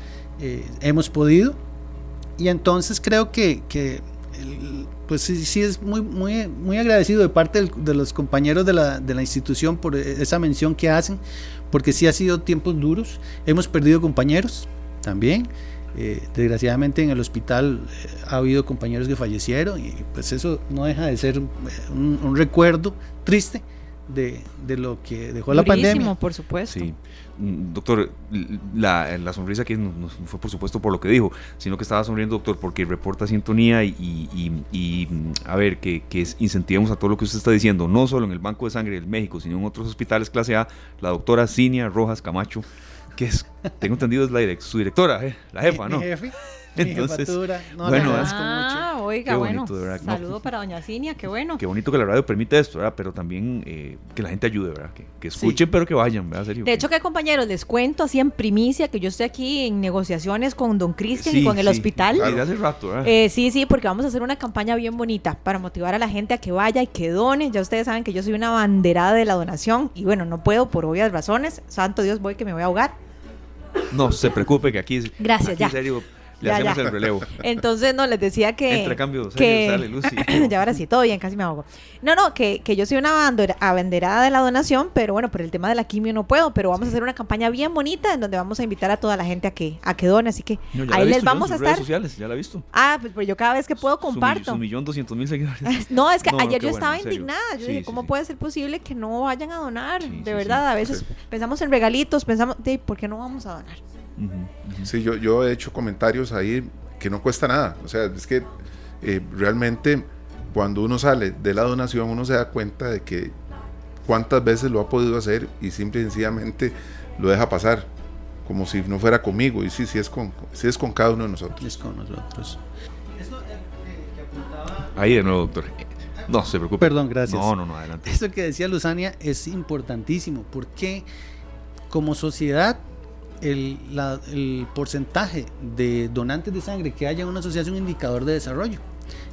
hemos podido. Y entonces creo que, que pues sí, sí, es muy, muy, muy agradecido de parte de los compañeros de la, de la institución por esa mención que hacen, porque sí ha sido tiempos duros. Hemos perdido compañeros también. Eh, desgraciadamente en el hospital eh, ha habido compañeros que fallecieron y pues eso no deja de ser un, un recuerdo triste de, de, lo que dejó la pandemia. por supuesto. Sí. Mm, doctor, la, la sonrisa que no, fue por supuesto por lo que dijo, sino que estaba sonriendo, doctor, porque reporta sintonía y, y, y a ver, que, que, incentivemos a todo lo que usted está diciendo, no solo en el Banco de Sangre del México, sino en otros hospitales clase A, la doctora Cinia Rojas Camacho, que es, tengo entendido, es la su directora, eh, la jefa, ¿no? <laughs> Entonces, no, bueno, ah, oiga, bueno, saludo para doña Cinia, qué bueno. Qué bonito que la radio permite esto, ¿verdad? Pero también eh, que la gente ayude, ¿verdad? Que, escuchen, pero que vayan, ¿verdad? De hecho, que compañeros, les cuento así en primicia que yo estoy aquí en negociaciones con don Cristian y con el hospital. Claro. hace rato, ¿verdad? Eh, sí, sí, porque vamos a hacer una campaña bien bonita para motivar a la gente a que vaya y que done. Ya ustedes saben que yo soy una banderada de la donación y bueno, no puedo por obvias razones. Santo Dios, voy que me voy a ahogar. No se preocupe que aquí, Gracias, ya. serio, le hacemos el relevo. <laughs> Entonces, no, les decía que... Entre cambios, que, sale, Lucy. <clears throat> ya ahora sí, todo bien, casi me ahogo. No, no, que, que yo soy una abanderada de la donación, pero bueno, por el tema de la quimio no puedo, pero vamos a hacer una campaña bien bonita en donde vamos a invitar a toda la gente a que, a que done, así que ahí les vamos a estar. sociales, ya la he visto. Ah, pues, pues, yo cada vez que puedo comparto. Su, millón doscientos mil seguidores. <laughs> no, es que ayer yo estaba indignada. Yo dije, ¿cómo puede ser posible que no vayan a donar? de verdad, a veces pensamos en regalitos, pensamos, ¿por qué no vamos a donar? Sí, yo, yo he hecho comentarios ahí que no cuesta nada. O sea, es que eh, realmente cuando uno sale de la donación uno se da cuenta de que cuántas veces lo ha podido hacer y simple y sencillamente lo deja pasar como si no fuera conmigo y sí, sí es con, sí es con cada uno de nosotros. Es con nosotros. Ahí de nuevo, doctor. No, se preocupe. Perdón, gracias. No, no, no, adelante. Eso que decía Luzania es importantísimo porque como sociedad el, la- el porcentaje de donantes de sangre que haya en una sociedad es un indicador de desarrollo,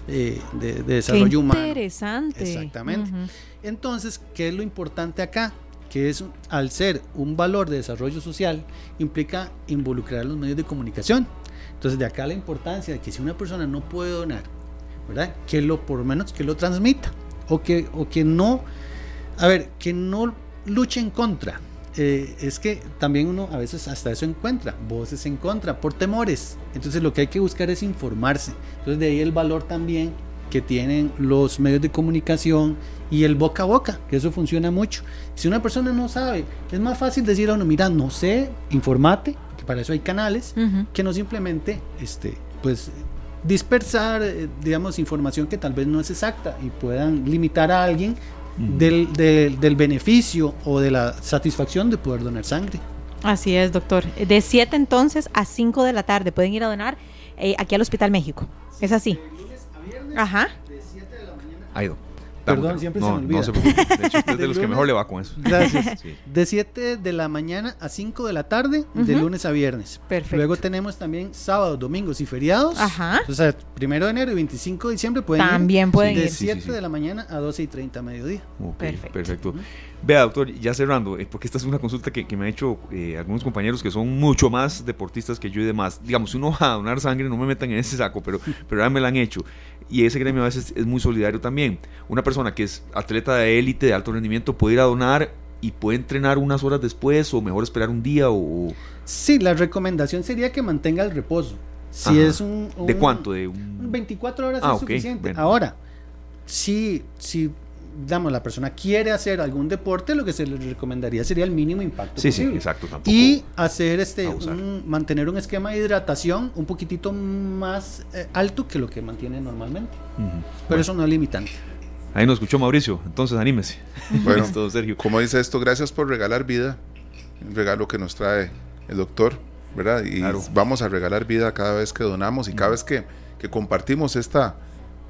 eh, de, de Qué desarrollo humano. interesante. Exactamente. Entonces, ¿qué es lo importante acá? Que es, al ser un valor de desarrollo social, implica involucrar a los medios de comunicación. Entonces, de acá la importancia de que si una persona no puede donar, ¿verdad? Que lo, por lo menos, que lo transmita. O que, o que no, a ver, que no luche en contra. Eh, es que también uno a veces hasta eso encuentra, voces en contra, por temores. Entonces lo que hay que buscar es informarse. Entonces de ahí el valor también que tienen los medios de comunicación y el boca a boca, que eso funciona mucho. Si una persona no sabe, es más fácil decir a uno, mira, no sé, informate, que para eso hay canales, que no simplemente, este, pues, dispersar, eh, digamos, información que tal vez no es exacta y puedan limitar a alguien del, del- del beneficio o de la satisfacción de poder donar sangre. Así es, doctor. De 7 entonces a 5 de la tarde pueden ir a donar eh, aquí al Hospital México. Es así. Ajá. Ha ido. Perdón, siempre se no, me olvida. No se preocupe. De hecho, usted es <laughs> de De los que mejor le va con eso. Gracias. <laughs> Sí. De 7 de la mañana a 5 de la tarde, de Ujú. lunes a viernes. Perfecto. Luego tenemos también sábados, domingos y feriados. Ajá. O sea, primero de enero y 25 de diciembre pueden ir También pueden de ir. Sí, sí, 7 sí. de la mañana a 12 y 30 mediodía. Ok, Perfecto. perfecto. Vea, doctor, ya cerrando, eh, porque esta es una consulta que, que me han hecho eh, algunos compañeros que son mucho más deportistas que yo y demás. Digamos, si uno va a donar sangre, no me metan en ese saco, pero, <laughs> pero ya me la han hecho. Y ese gremio a veces es muy solidario también. Una persona que es atleta de élite, de alto rendimiento, puede ir a donar y puede entrenar unas horas después, o mejor esperar un día, o... Sí, la recomendación sería que mantenga el reposo. Si Ajá. es un, ¿De cuánto? De un... 24 horas Ah, es suficiente. bueno. Ahora, si, si digamos, la persona quiere hacer algún deporte, lo que se le recomendaría sería el mínimo impacto Sí, sí, posible. exacto. Tampoco... Y hacer este, un- mantener un esquema de hidratación un poquitito más eh, alto que lo que mantiene normalmente. Ujú. Pero Bueno, eso no es limitante. Ahí nos escuchó Mauricio, entonces anímese. <laughs> Bueno, <laughs> Listo, Sergio. como dice esto, gracias por regalar vida, un regalo que nos trae el doctor, ¿verdad? Y Claro. vamos a regalar vida cada vez que donamos y cada vez que, que compartimos esta,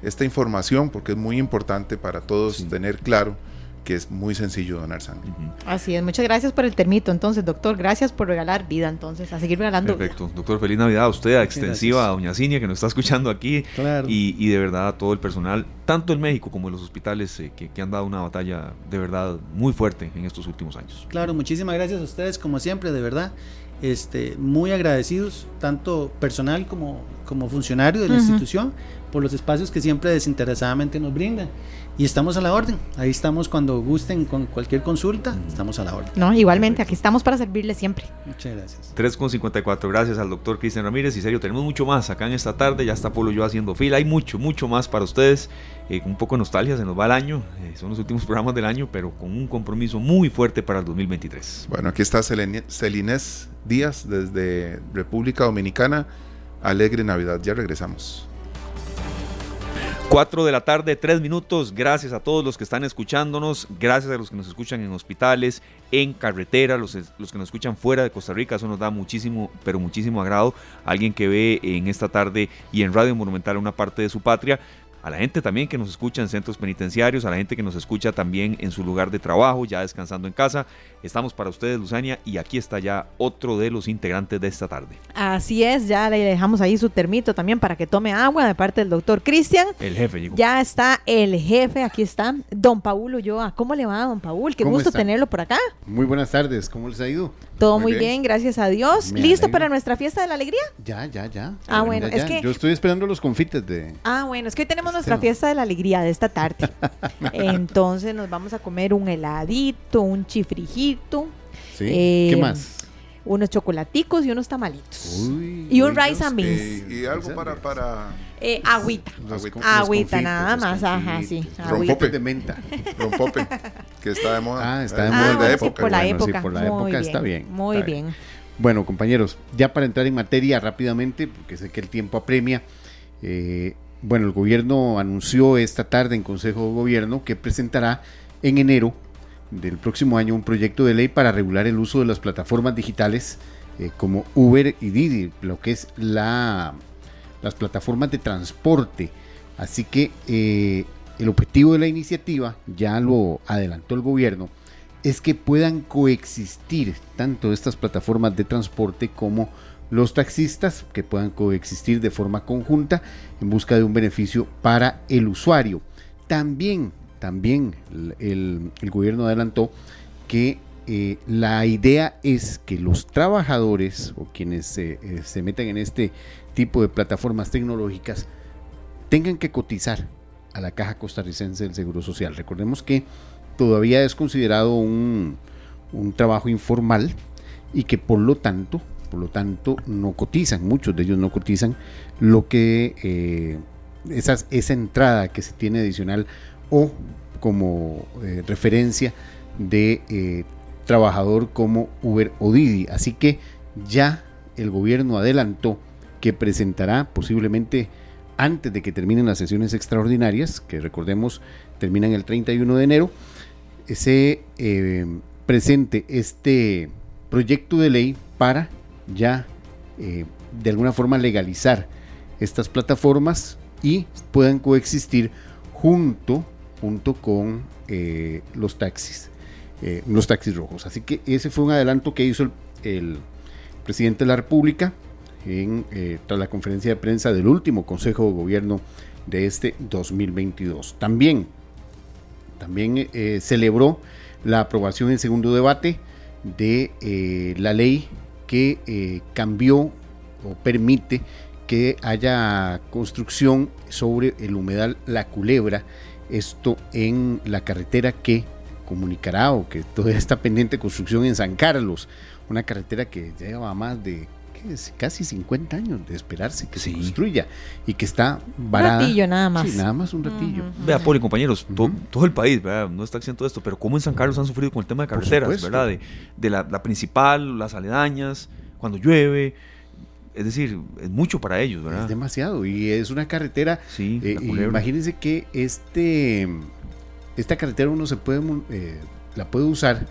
esta información, porque es muy importante para todos Sí. tener claro que es muy sencillo donar sangre. Ujú. Así es. Muchas gracias por el termito. Entonces, doctor, gracias por regalar vida. Entonces, a seguir regalando vida. Perfecto. Doctor, feliz Navidad a usted, a extensiva, gracias. a doña Cinia, que nos está escuchando aquí. Claro. Y, y de verdad a todo el personal, tanto en México como en los hospitales, eh, que, que han dado una batalla de verdad muy fuerte en estos últimos años. Claro, muchísimas gracias a ustedes, como siempre, de verdad. Este, muy agradecidos, tanto personal como, como funcionario de la Ujú. institución, por los espacios que siempre desinteresadamente nos brindan. Y estamos a la orden. Ahí estamos cuando gusten con cualquier consulta, estamos a la orden. No, igualmente, aquí estamos para servirle siempre. Muchas gracias. 3.54, gracias al doctor Cristian Ramírez. Y serio, tenemos mucho más acá en esta tarde. Ya está Polo y yo haciendo fila. Hay mucho, mucho más para ustedes. Eh, un poco de nostalgia, se nos va el año. eh, son los últimos <laughs> programas del año, pero con un compromiso muy fuerte para el 2023. Bueno, aquí está Celinés Díaz desde República Dominicana. Alegre Navidad, ya regresamos. 4 de la tarde, 3 minutos. Gracias a todos los que están escuchándonos. Gracias a los que nos escuchan en hospitales, en carretera, los, los que nos escuchan fuera de Costa Rica. Eso nos da muchísimo, pero muchísimo agrado. Alguien que ve en esta tarde y en Radio Monumental una parte de su patria. A la gente también que nos escucha en centros penitenciarios, a la gente que nos escucha también en su lugar de trabajo, ya descansando en casa. Estamos para ustedes, Luzania, y aquí está ya otro de los integrantes de esta tarde. Así es, ya le dejamos ahí su termito también para que tome agua de parte del doctor Cristian. El jefe llegó. Ya está el jefe, aquí está, don Paul Ulloa. ¿Cómo le va, don Paul? Qué ¿Cómo gusto está? tenerlo por acá. Muy buenas tardes, ¿cómo les ha ido? Todo Muy muy bien. bien, gracias a Dios. Me ¿Listo alegro. para nuestra fiesta de la alegría? Ya, ya, ya. Ah, bueno, Ya, es ya. que- Yo estoy esperando los confites de... Ah, bueno, es que hoy tenemos nuestra Esteban. fiesta de la alegría de esta tarde. <laughs> Entonces nos vamos a comer un heladito, un chifrijito, ¿Sí? Eh, ¿Qué más? unos chocolaticos y unos tamalitos. Uy, y un uy, rice and beans. Y, y algo para, para Eh, agüita. los agüita. con- Agüita, los nada más, ajá, sí. Rompope de menta. rompope, que está de moda. Ah, está de Eh, moda. Ah, de bueno, sí, época. por la bueno, sí, época. por la muy época bien, está bien, Muy está bien. bien. Bueno, compañeros, ya para entrar en materia rápidamente, porque sé que el tiempo apremia, eh, bueno, el gobierno anunció esta tarde en Consejo de Gobierno que presentará en enero del próximo año un proyecto de ley para regular el uso de las plataformas digitales eh, como Uber y Didi, lo que es la, las plataformas de transporte. Así que eh, el objetivo de la iniciativa, ya lo adelantó el gobierno, es que puedan coexistir tanto estas plataformas de transporte como los taxistas, que puedan coexistir de forma conjunta en busca de un beneficio para el usuario. También, también el, gobierno adelantó que eh, la idea es que los trabajadores o quienes eh, se meten en este tipo de plataformas tecnológicas tengan que cotizar a la Caja Costarricense del Seguro Social. Recordemos que todavía es considerado un, trabajo informal y que por lo tanto, por lo tanto, no cotizan, muchos de ellos no cotizan lo que eh, esa entrada que se tiene adicional o como eh, referencia de eh, trabajador como Uber o Didi. Así que ya el gobierno adelantó que presentará posiblemente antes de que terminen las sesiones extraordinarias, que recordemos terminan el 31 de enero, se eh, presente este proyecto de ley para ya eh, de alguna forma legalizar estas plataformas y puedan coexistir junto, junto con eh, los taxis, los taxis rojos. Así que ese fue un adelanto que hizo el presidente de la República en, eh, tras la conferencia de prensa del último Consejo de Gobierno de este 2022. También, también eh, celebró la aprobación en segundo debate de eh, la ley que cambió o permite que haya construcción sobre el humedal La Culebra, esto en la carretera que comunicará o que todavía está pendiente construcción en San Carlos, una carretera que lleva más de casi 50 años de esperarse que se construya y que está varada. Un ratillo nada más. Sí, nada más un ratillo. Vea, Poli, compañeros, todo el país no está haciendo esto, pero ¿cómo en San Carlos han sufrido con el tema de carreteras, verdad? De, la, principal, las aledañas, cuando llueve. Es decir, es mucho para ellos, ¿verdad? Es demasiado y es una carretera. Sí, eh, imagínense que este, esta carretera uno se puede, eh, la puede usar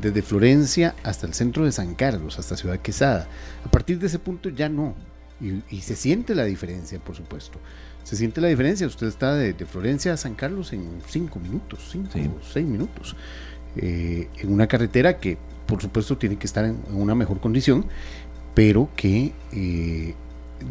desde Florencia hasta el centro de San Carlos, hasta Ciudad Quesada. A partir de ese punto ya no. Y, se siente la diferencia, por supuesto. Se siente la diferencia. Usted está de, Florencia a San Carlos en cinco minutos, cinco o seis minutos. Eh, en una carretera que, por supuesto, tiene que estar en, una mejor condición, pero que eh,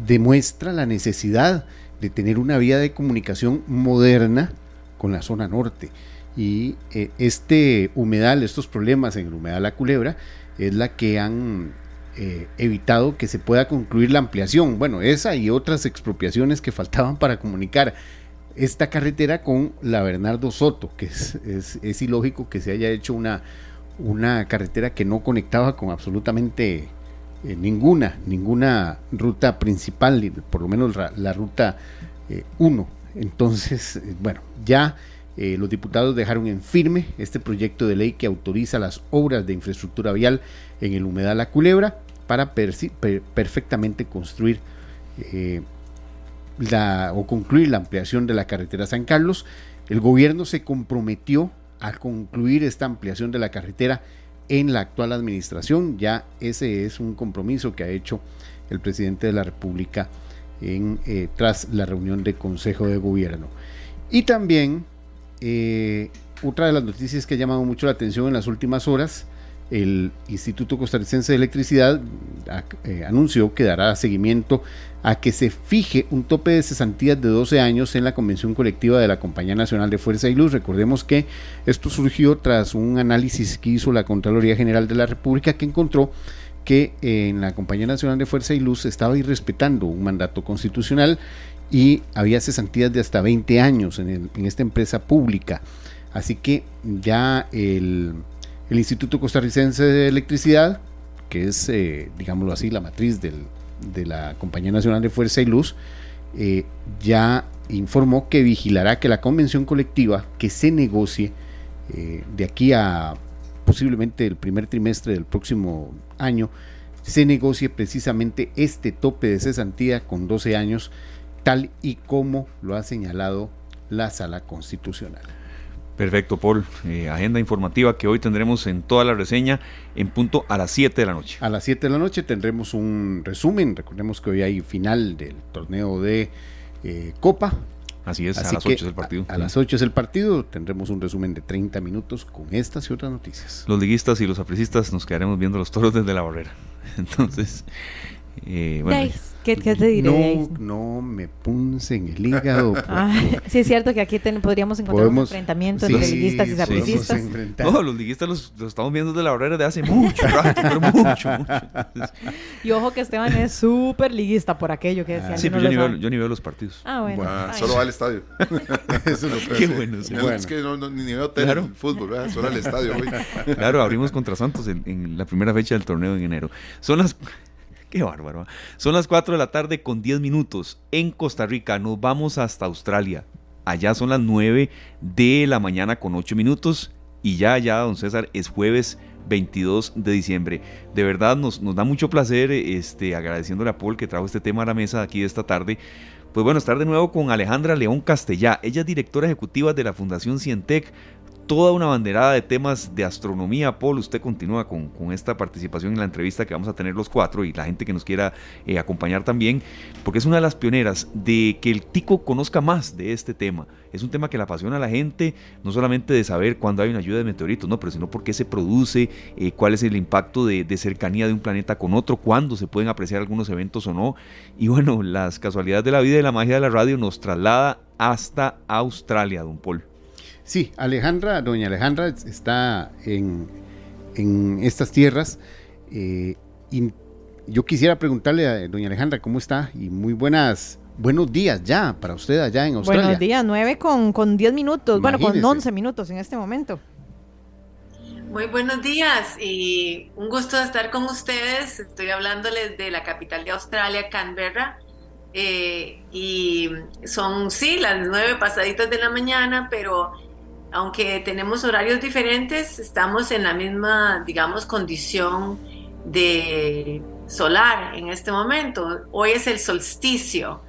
demuestra la necesidad de tener una vía de comunicación moderna con la zona norte. Y eh, este humedal, estos problemas en el humedal La Culebra, es la que han eh, evitado que se pueda concluir la ampliación. Bueno, esa y otras expropiaciones que faltaban para comunicar esta carretera con la Bernardo Soto, que es, es, ilógico que se haya hecho una, una carretera que no conectaba con absolutamente eh, ninguna, ninguna ruta principal, por lo menos la, ruta 1. Entonces, bueno, ya eh, los diputados dejaron en firme este proyecto de ley que autoriza las obras de infraestructura vial en el humedal La Culebra para perfectamente construir eh, la, o concluir la ampliación de la carretera San Carlos. El gobierno se comprometió a concluir esta ampliación de la carretera en la actual administración. Ya ese es un compromiso que ha hecho el presidente de la República en, eh, tras la reunión de Consejo de Gobierno. Y también eh, otra de las noticias que ha llamado mucho la atención en las últimas horas, el Instituto Costarricense de Electricidad eh, anunció que dará seguimiento a que se fije un tope de cesantías de 12 años en la convención colectiva de la Compañía Nacional de Fuerza y Luz. Recordemos que esto surgió tras un análisis que hizo la Contraloría General de la República que encontró que en la Compañía Nacional de Fuerza y Luz estaba irrespetando un mandato constitucional y había cesantías de hasta 20 años en, esta empresa pública. Así que ya el, Instituto Costarricense de Electricidad, que es, eh, digámoslo así, la matriz de la Compañía Nacional de Fuerza y Luz, eh, ya informó que vigilará que la convención colectiva que se negocie eh, de aquí a posiblemente el primer trimestre del próximo año, se negocie precisamente este tope de cesantía con 12 años tal y como lo ha señalado la Sala Constitucional. Perfecto, Paul. Eh, agenda informativa que hoy tendremos en toda la reseña en punto a las 7 de la noche. A las 7 de la noche tendremos un resumen. Recordemos que hoy hay final del torneo de eh, Copa. Así es, Así a las que 8 es el partido. A, las 8 es el partido. Tendremos un resumen de 30 minutos con estas y otras noticias. Los liguistas y los aprecistas nos quedaremos viendo los toros desde la barrera. <laughs> Entonces, eh, bueno, ¿Qué, qué te diré? No, Deis? no me punce en el hígado. <laughs> Ay, sí, es cierto que aquí ten- podríamos encontrar un podemos- enfrentamiento sí, entre liguistas y enfrentar. no, los liguistas los, los estamos viendo desde la barrera de hace mucho rato, pero mucho, Y ojo que Esteban es súper liguista por aquello que decía. sí, pero yo ni, veo, yo ni veo los partidos. Ah, bueno. Ah, solo va al estadio. <laughs> Eso peor. Qué bueno, sí. No, Bueno. Es que no, no, ni veo tele, Claro. fútbol, ¿verdad? solo al estadio hoy. Claro, abrimos contra Santos en, en la primera fecha del torneo en enero. Son las... <laughs> Qué bárbaro. ¿ah? Son las 4 de la tarde con 10 minutos en Costa Rica. Nos vamos hasta Australia. Allá son las 9 de la mañana con 8 minutos. Y ya, ya, don César, es jueves 22 de diciembre. De verdad nos, nos da mucho placer, este, agradeciéndole a Paul que trajo este tema a la mesa aquí de esta tarde. Pues bueno, estar de nuevo con Alejandra León Castellá. Ella es directora ejecutiva de la Fundación Cientec toda una banderada de temas de astronomía. Paul, usted continúa con, esta participación en la entrevista que vamos a tener los cuatro y la gente que nos quiera eh, acompañar también, porque es una de las pioneras de que el tico conozca más de este tema. Es un tema que le apasiona a la gente, no solamente de saber cuándo hay una lluvia de meteoritos, no, pero sino por qué se produce, eh, cuál es el impacto de, de cercanía de un planeta con otro, cuándo se pueden apreciar algunos eventos o no. Y bueno, las casualidades de la vida y la magia de la radio nos traslada hasta Australia, don Paul. Sí, Alejandra, doña Alejandra está en, en estas tierras. eh, y yo quisiera preguntarle a doña Alejandra cómo está y muy buenas, buenos días ya para usted allá en Australia. Buenos días, 9 con, con 10 minutos. Bueno, con Imagínese. 11 minutos en este momento. Muy buenos días y un gusto estar con ustedes. Estoy hablándoles de la capital de Australia, Canberra. Eh, y son, sí, las nueve pasaditas de la mañana, pero aunque tenemos horarios diferentes, estamos en la misma, digamos, condición de solar en este momento. Hoy es el solsticio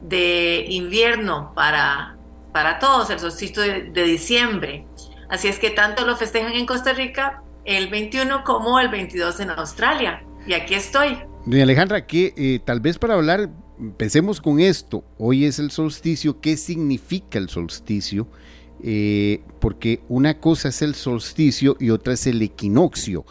de invierno para, para todos, el solsticio de, de diciembre. Así es que tanto lo festejan en Costa Rica el 21 como el 22 en Australia. Y aquí estoy. Doña Alejandra, que eh, tal vez para hablar, empecemos con esto. Hoy es el solsticio. ¿Qué significa el solsticio? Eh, porque una cosa es el solsticio y otra es el equinoccio.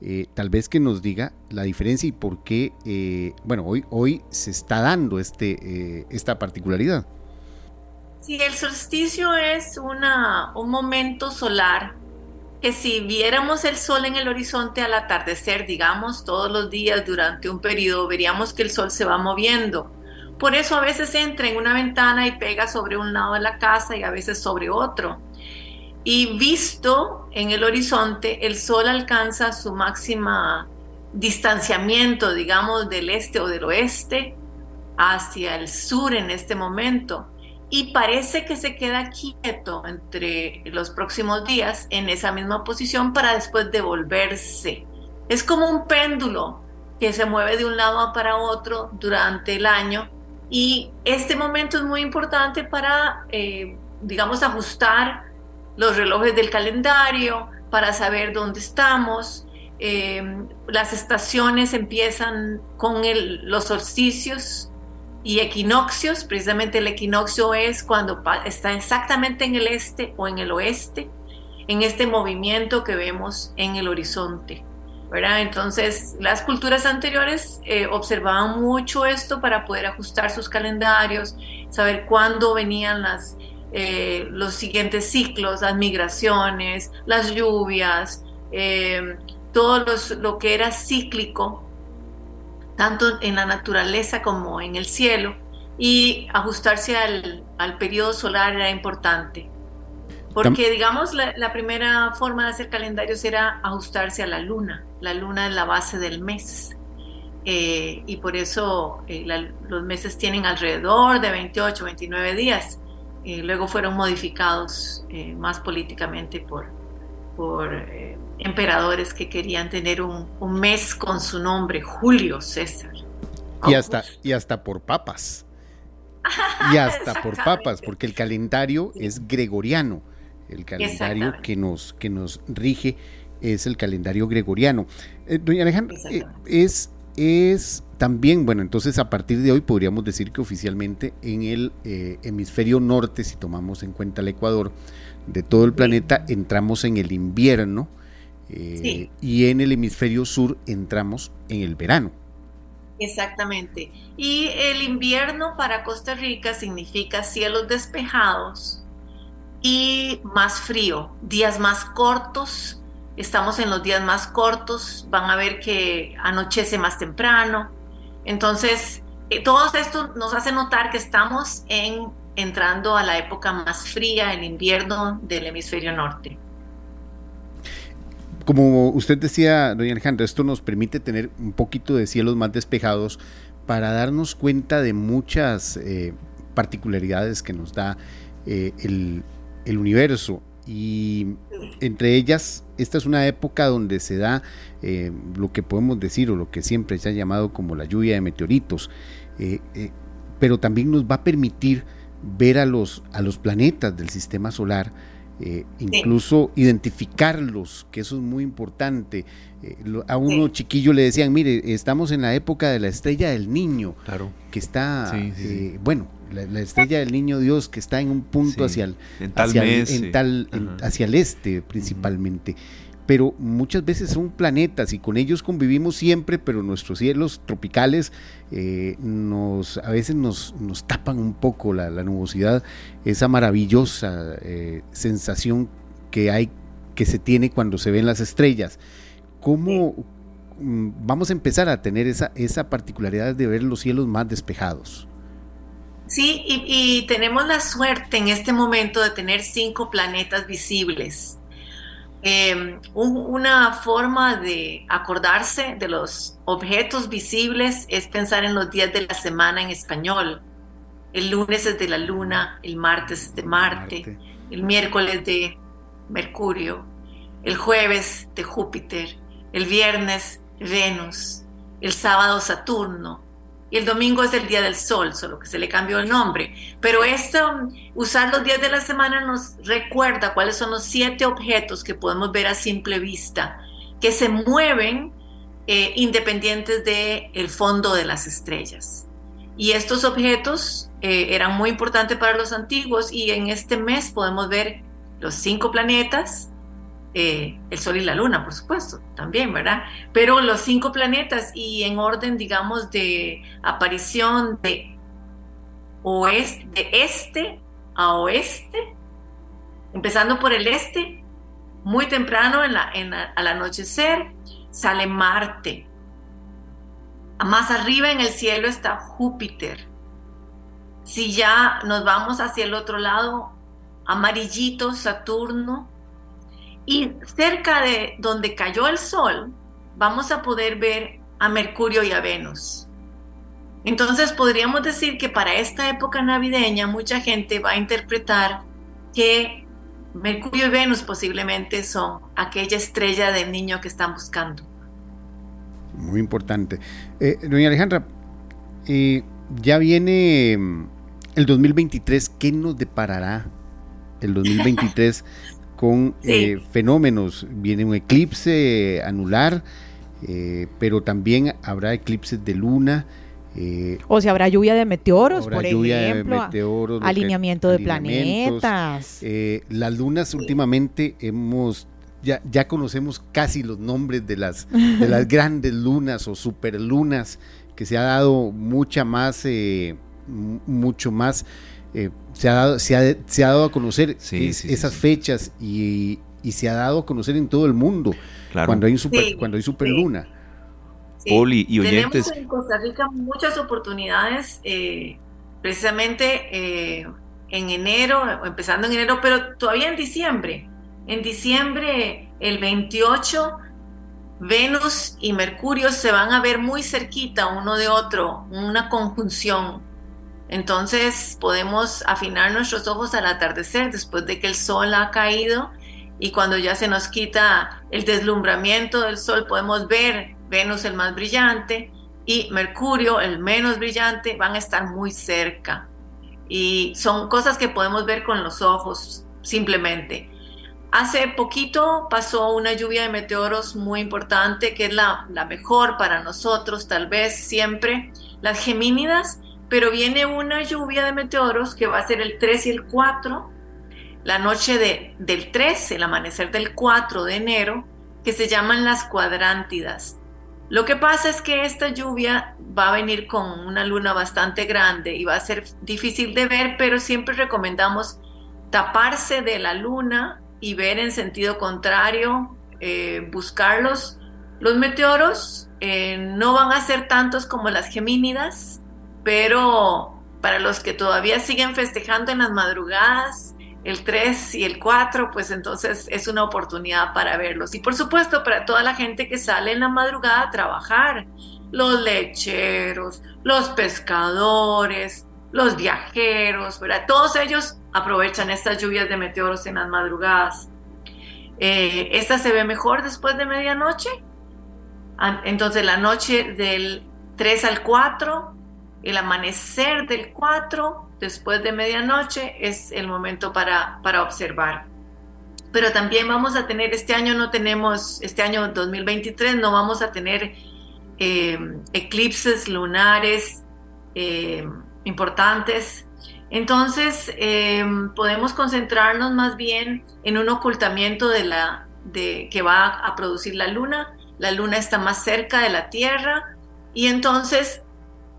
Eh, tal vez que nos diga la diferencia y por qué, eh, bueno, hoy, hoy se está dando este, eh, esta particularidad. Sí, el solsticio es un momento solar que si viéramos el sol en el horizonte al atardecer, digamos, todos los días durante un periodo, veríamos que el sol se va moviendo. Por eso a veces entra en una ventana y pega sobre un lado de la casa y a veces sobre otro. Y visto en el horizonte, el sol alcanza su máxima distanciamiento, digamos, del este o del oeste hacia el sur en este momento. Y parece que se queda quieto entre los próximos días en esa misma posición para después devolverse. Es como un péndulo que se mueve de un lado para otro durante el año y este momento es muy importante para, eh, digamos, ajustar los relojes del calendario, para saber dónde estamos. Eh, las estaciones empiezan con el, los solsticios y equinoccios. Precisamente el equinoccio es cuando está exactamente en el este o en el oeste, en este movimiento que vemos en el horizonte. Entonces, las culturas anteriores eh, observaban mucho esto para poder ajustar sus calendarios, saber cuándo venían las, eh, los siguientes ciclos, las migraciones, las lluvias, eh, todo lo que era cíclico, tanto en la naturaleza como en el cielo, y ajustarse al periodo solar era importante. Porque, digamos, la, la, primera forma de hacer calendarios era ajustarse a la luna. La luna es la base del mes. Eh, y por eso eh, la, los meses tienen alrededor de 28, 29 días. Eh, luego fueron modificados más políticamente por, por emperadores que querían tener un, un, mes con su nombre, Julio César. Y hasta, y hasta por papas. <laughs> Y hasta por papas, porque el calendario es gregoriano. El calendario que nos, que nos rige es el calendario gregoriano. Eh, doña Alejandra, eh, es, es también, bueno, entonces a partir de hoy podríamos decir que oficialmente en el eh, hemisferio norte, si tomamos en cuenta el Ecuador, de todo el planeta, entramos en el invierno y en el hemisferio sur entramos en el verano. Exactamente. Y el invierno para Costa Rica significa cielos despejados y más frío, días más cortos. Estamos en los días más cortos, van a ver que anochece más temprano. Entonces, eh, todo esto nos hace notar que estamos en, entrando a la época más fría, el invierno del hemisferio norte como usted decía, doña Alejandra, esto nos permite tener un poquito de cielos más despejados para darnos cuenta de muchas eh, particularidades que nos da eh, el, universo. Y entre ellas, esta es una época donde se da eh, lo que podemos decir o lo que siempre se ha llamado como la lluvia de meteoritos, pero también nos va a permitir ver a los, a los planetas del sistema solar eh, incluso identificarlos, que eso es muy importante. Eh, a uno chiquillo le decían, mire, estamos en la época de la estrella del niño, claro. que está, eh, bueno, la, estrella del niño Dios que está en un punto hacia el, hacia, hacia el este principalmente pero muchas veces son planetas y con ellos convivimos siempre, pero nuestros cielos tropicales eh, nos, a veces nos, nos, tapan un poco la, nubosidad, esa maravillosa eh, sensación que hay, que se tiene cuando se ven las estrellas. ¿Cómo mm, vamos a empezar a tener esa, esa particularidad de ver los cielos más despejados? Sí, y tenemos la suerte en este momento de tener cinco planetas visibles Em, una forma de acordarse de los objetos visibles es pensar en los días de la semana en español. El lunes es de la luna, el martes es de Marte, el miércoles de Mercurio, el jueves de Júpiter, el viernes Venus, el sábado Saturno, y el domingo es el día del sol, solo que se le cambió el nombre. Pero esto, usar los días de la semana nos recuerda cuáles son los siete objetos que podemos ver a simple vista, que se mueven eh, independientes del el fondo de las estrellas. Y estos objetos eh, eran muy importantes para los antiguos y en este mes podemos ver los cinco planetas, eh, el Sol y la Luna, por supuesto, también, ¿verdad? Pero los cinco planetas y en orden, digamos, de aparición de, oeste, de este a oeste, empezando por el este, muy temprano en la, al anochecer, sale Marte. Más arriba en el cielo está Júpiter. Si ya nos vamos hacia el otro lado, amarillito, Saturno, y cerca de donde cayó el sol, vamos a poder ver a Mercurio y a Venus. Entonces podríamos decir que para esta época navideña mucha gente va a interpretar que Mercurio y Venus posiblemente son aquella estrella del niño que están buscando. Muy importante. Eh, doña Alejandra, eh, ya viene mm, el 2023, ¿qué nos deparará el 2023 <laughs> con eh, fenómenos. Viene un eclipse anular, eh, pero también habrá eclipses de luna. Eh, o si habrá lluvia de meteoros, por ejemplo. alineamiento de planetas. las lunas últimamente hemos ya, ya conocemos casi los nombres de las, de las <laughs> grandes lunas o superlunas, que se ha dado mucha más, mucho más eh, se, ha dado, se, ha, se, ha dado, a conocer esas fechas y, y, se ha dado a conocer en todo el mundo cuando hay un super, cuando hay superluna. Oli y oyentes. Tenemos en Costa Rica muchas oportunidades, eh, precisamente eh, en enero, empezando en enero, pero todavía en diciembre. En diciembre, el 28, Venus y Mercurio se van a ver muy cerquita uno de otro, una conjunción entonces podemos afinar nuestros ojos al atardecer después de que el sol ha caído y cuando ya se nos quita el deslumbramiento del sol podemos ver Venus el más brillante y Mercurio el menos brillante van a estar muy cerca. Y son cosas que podemos ver con los ojos simplemente. Hace poquito pasó una lluvia de meteoros muy importante, que es la, mejor para nosotros, tal vez siempre, las gemínidas, pero viene una lluvia de meteoros que va a ser el 3 y el 4, la noche de, del 3, el amanecer del 4 de enero, que se llaman las cuadrántidas. Lo que pasa es que esta lluvia va a venir con una luna bastante grande y va a ser difícil de ver, pero siempre recomendamos taparse de la luna y ver en sentido contrario, eh, buscarlos. Los meteoros eh, no van a ser tantos como las gemínidas, pero para los que todavía siguen festejando en las madrugadas, el 3 y el 4, pues entonces es una oportunidad para verlos. Y por supuesto, para toda la gente que sale en la madrugada a trabajar, los lecheros, los pescadores, los viajeros, ¿verdad? Todos ellos aprovechan estas lluvias de meteoros en las madrugadas. Eh, esta se ve mejor después de medianoche. Entonces la noche del 3 al 4, el amanecer del 4, después de medianoche, es el momento para, para observar. Pero también vamos a tener, este año no tenemos, este año 2023 no vamos a tener eh, eclipses lunares eh, importantes entonces, em, podemos concentrarnos más bien en un ocultamiento de la, de, que va a producir la luna. La luna está más cerca de la Tierra y entonces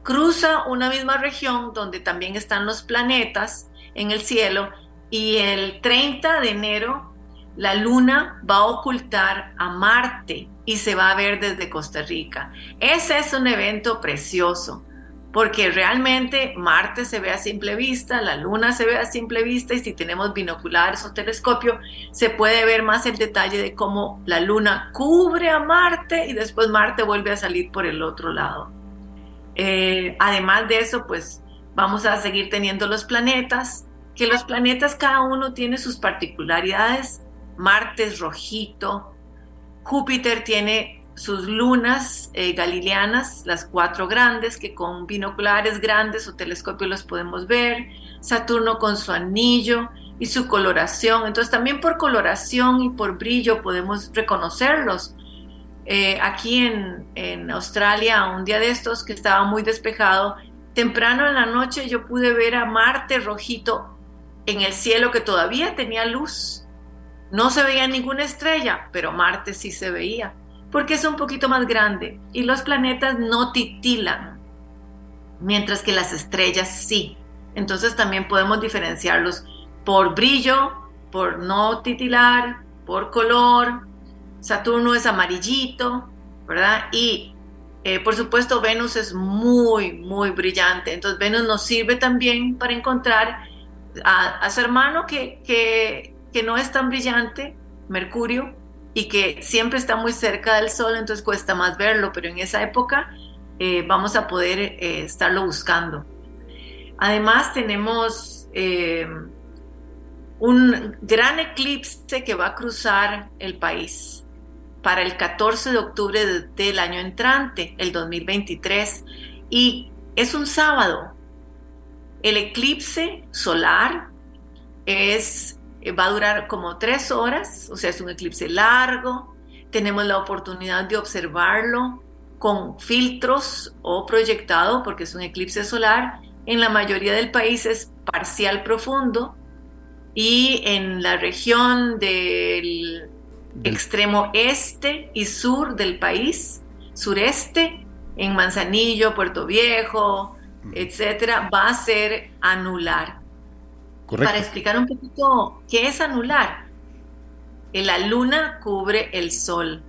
cruza una misma región donde también están los planetas en el cielo y el 30 de enero la luna va a ocultar a Marte y se va a ver desde Costa Rica. Ese es un evento precioso porque realmente Marte se ve a simple vista, la Luna se ve a simple vista y si tenemos binoculares o telescopio se puede ver más el detalle de cómo la Luna cubre a Marte y después Marte vuelve a salir por el otro lado. Eh, además de eso, pues vamos a seguir teniendo los planetas, que los planetas cada uno tiene sus particularidades. Marte rojito, Júpiter tiene sus lunas eh, galileanas, las cuatro grandes, que con binoculares grandes o telescopios los podemos ver, Saturno con su anillo y su coloración. Entonces también por coloración y por brillo podemos reconocerlos. Eh, aquí en, en Australia, un día de estos que estaba muy despejado, temprano en la noche yo pude ver a Marte rojito en el cielo que todavía tenía luz. No se veía ninguna estrella, pero Marte sí se veía porque es un poquito más grande y los planetas no titilan, mientras que las estrellas sí. Entonces también podemos diferenciarlos por brillo, por no titilar, por color. Saturno es amarillito, ¿verdad? Y eh, por supuesto Venus es muy, muy brillante. Entonces Venus nos sirve también para encontrar a, su hermano que, que, no es tan brillante, Mercurio, y que siempre está muy cerca del sol, entonces cuesta más verlo, pero en esa época eh, vamos a poder eh, estarlo buscando. Además tenemos un gran eclipse que va a cruzar el país para el 14 de octubre del año entrante, el 2023, y es un sábado. El eclipse solar es eh, va a durar como tres horas, o sea, es un eclipse largo. Tenemos la oportunidad de observarlo con filtros o proyectado, porque es un eclipse solar. En la mayoría del país es parcial profundo y en la región del extremo este y sur del país, sureste, en Manzanillo, Puerto Viejo, etcétera, va a ser anular. Para explicar un poquito qué es anular. La luna cubre el sol.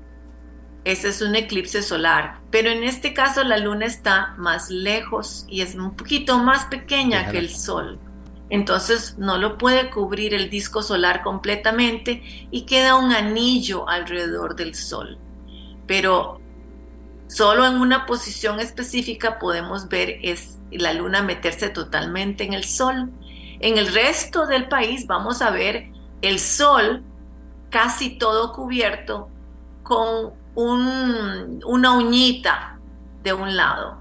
Ese es un eclipse solar. Pero en este caso la luna está más lejos y es un poquito más pequeña que el sol. Entonces no lo puede cubrir el disco solar completamente y queda un anillo alrededor del sol. Pero solo en una posición específica podemos ver es la luna meterse totalmente en el sol en el resto del país vamos a ver el sol casi todo cubierto con una uñita de un lado.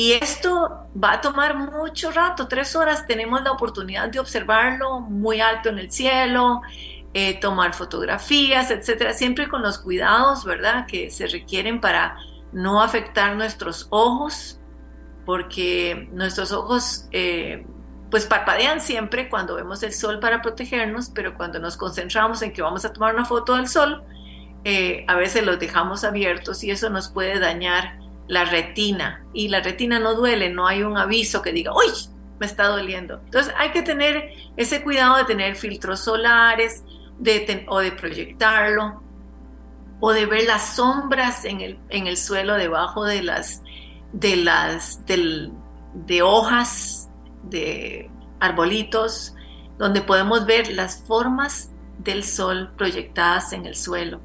Y esto va a tomar mucho rato, tres horas. Tenemos la oportunidad de observarlo muy alto en el cielo. eh, tomar fotografías, etcétera, siempre con los cuidados, ¿verdad?, que se requieren para no afectar nuestros ojos, porque nuestros ojos eh, pues parpadean siempre cuando vemos el sol para protegernos, pero cuando nos concentramos en que vamos a tomar una foto del sol, eh, a veces los dejamos abiertos y eso nos puede dañar la retina. Y la retina no duele, no hay un aviso que diga, ¡uy! Me está doliendo. Entonces hay que tener ese cuidado de tener filtros solares de o de proyectarlo o de ver las sombras en el, en el suelo debajo de las, de las de hojas de arbolitos, donde podemos ver las formas del sol proyectadas en el suelo.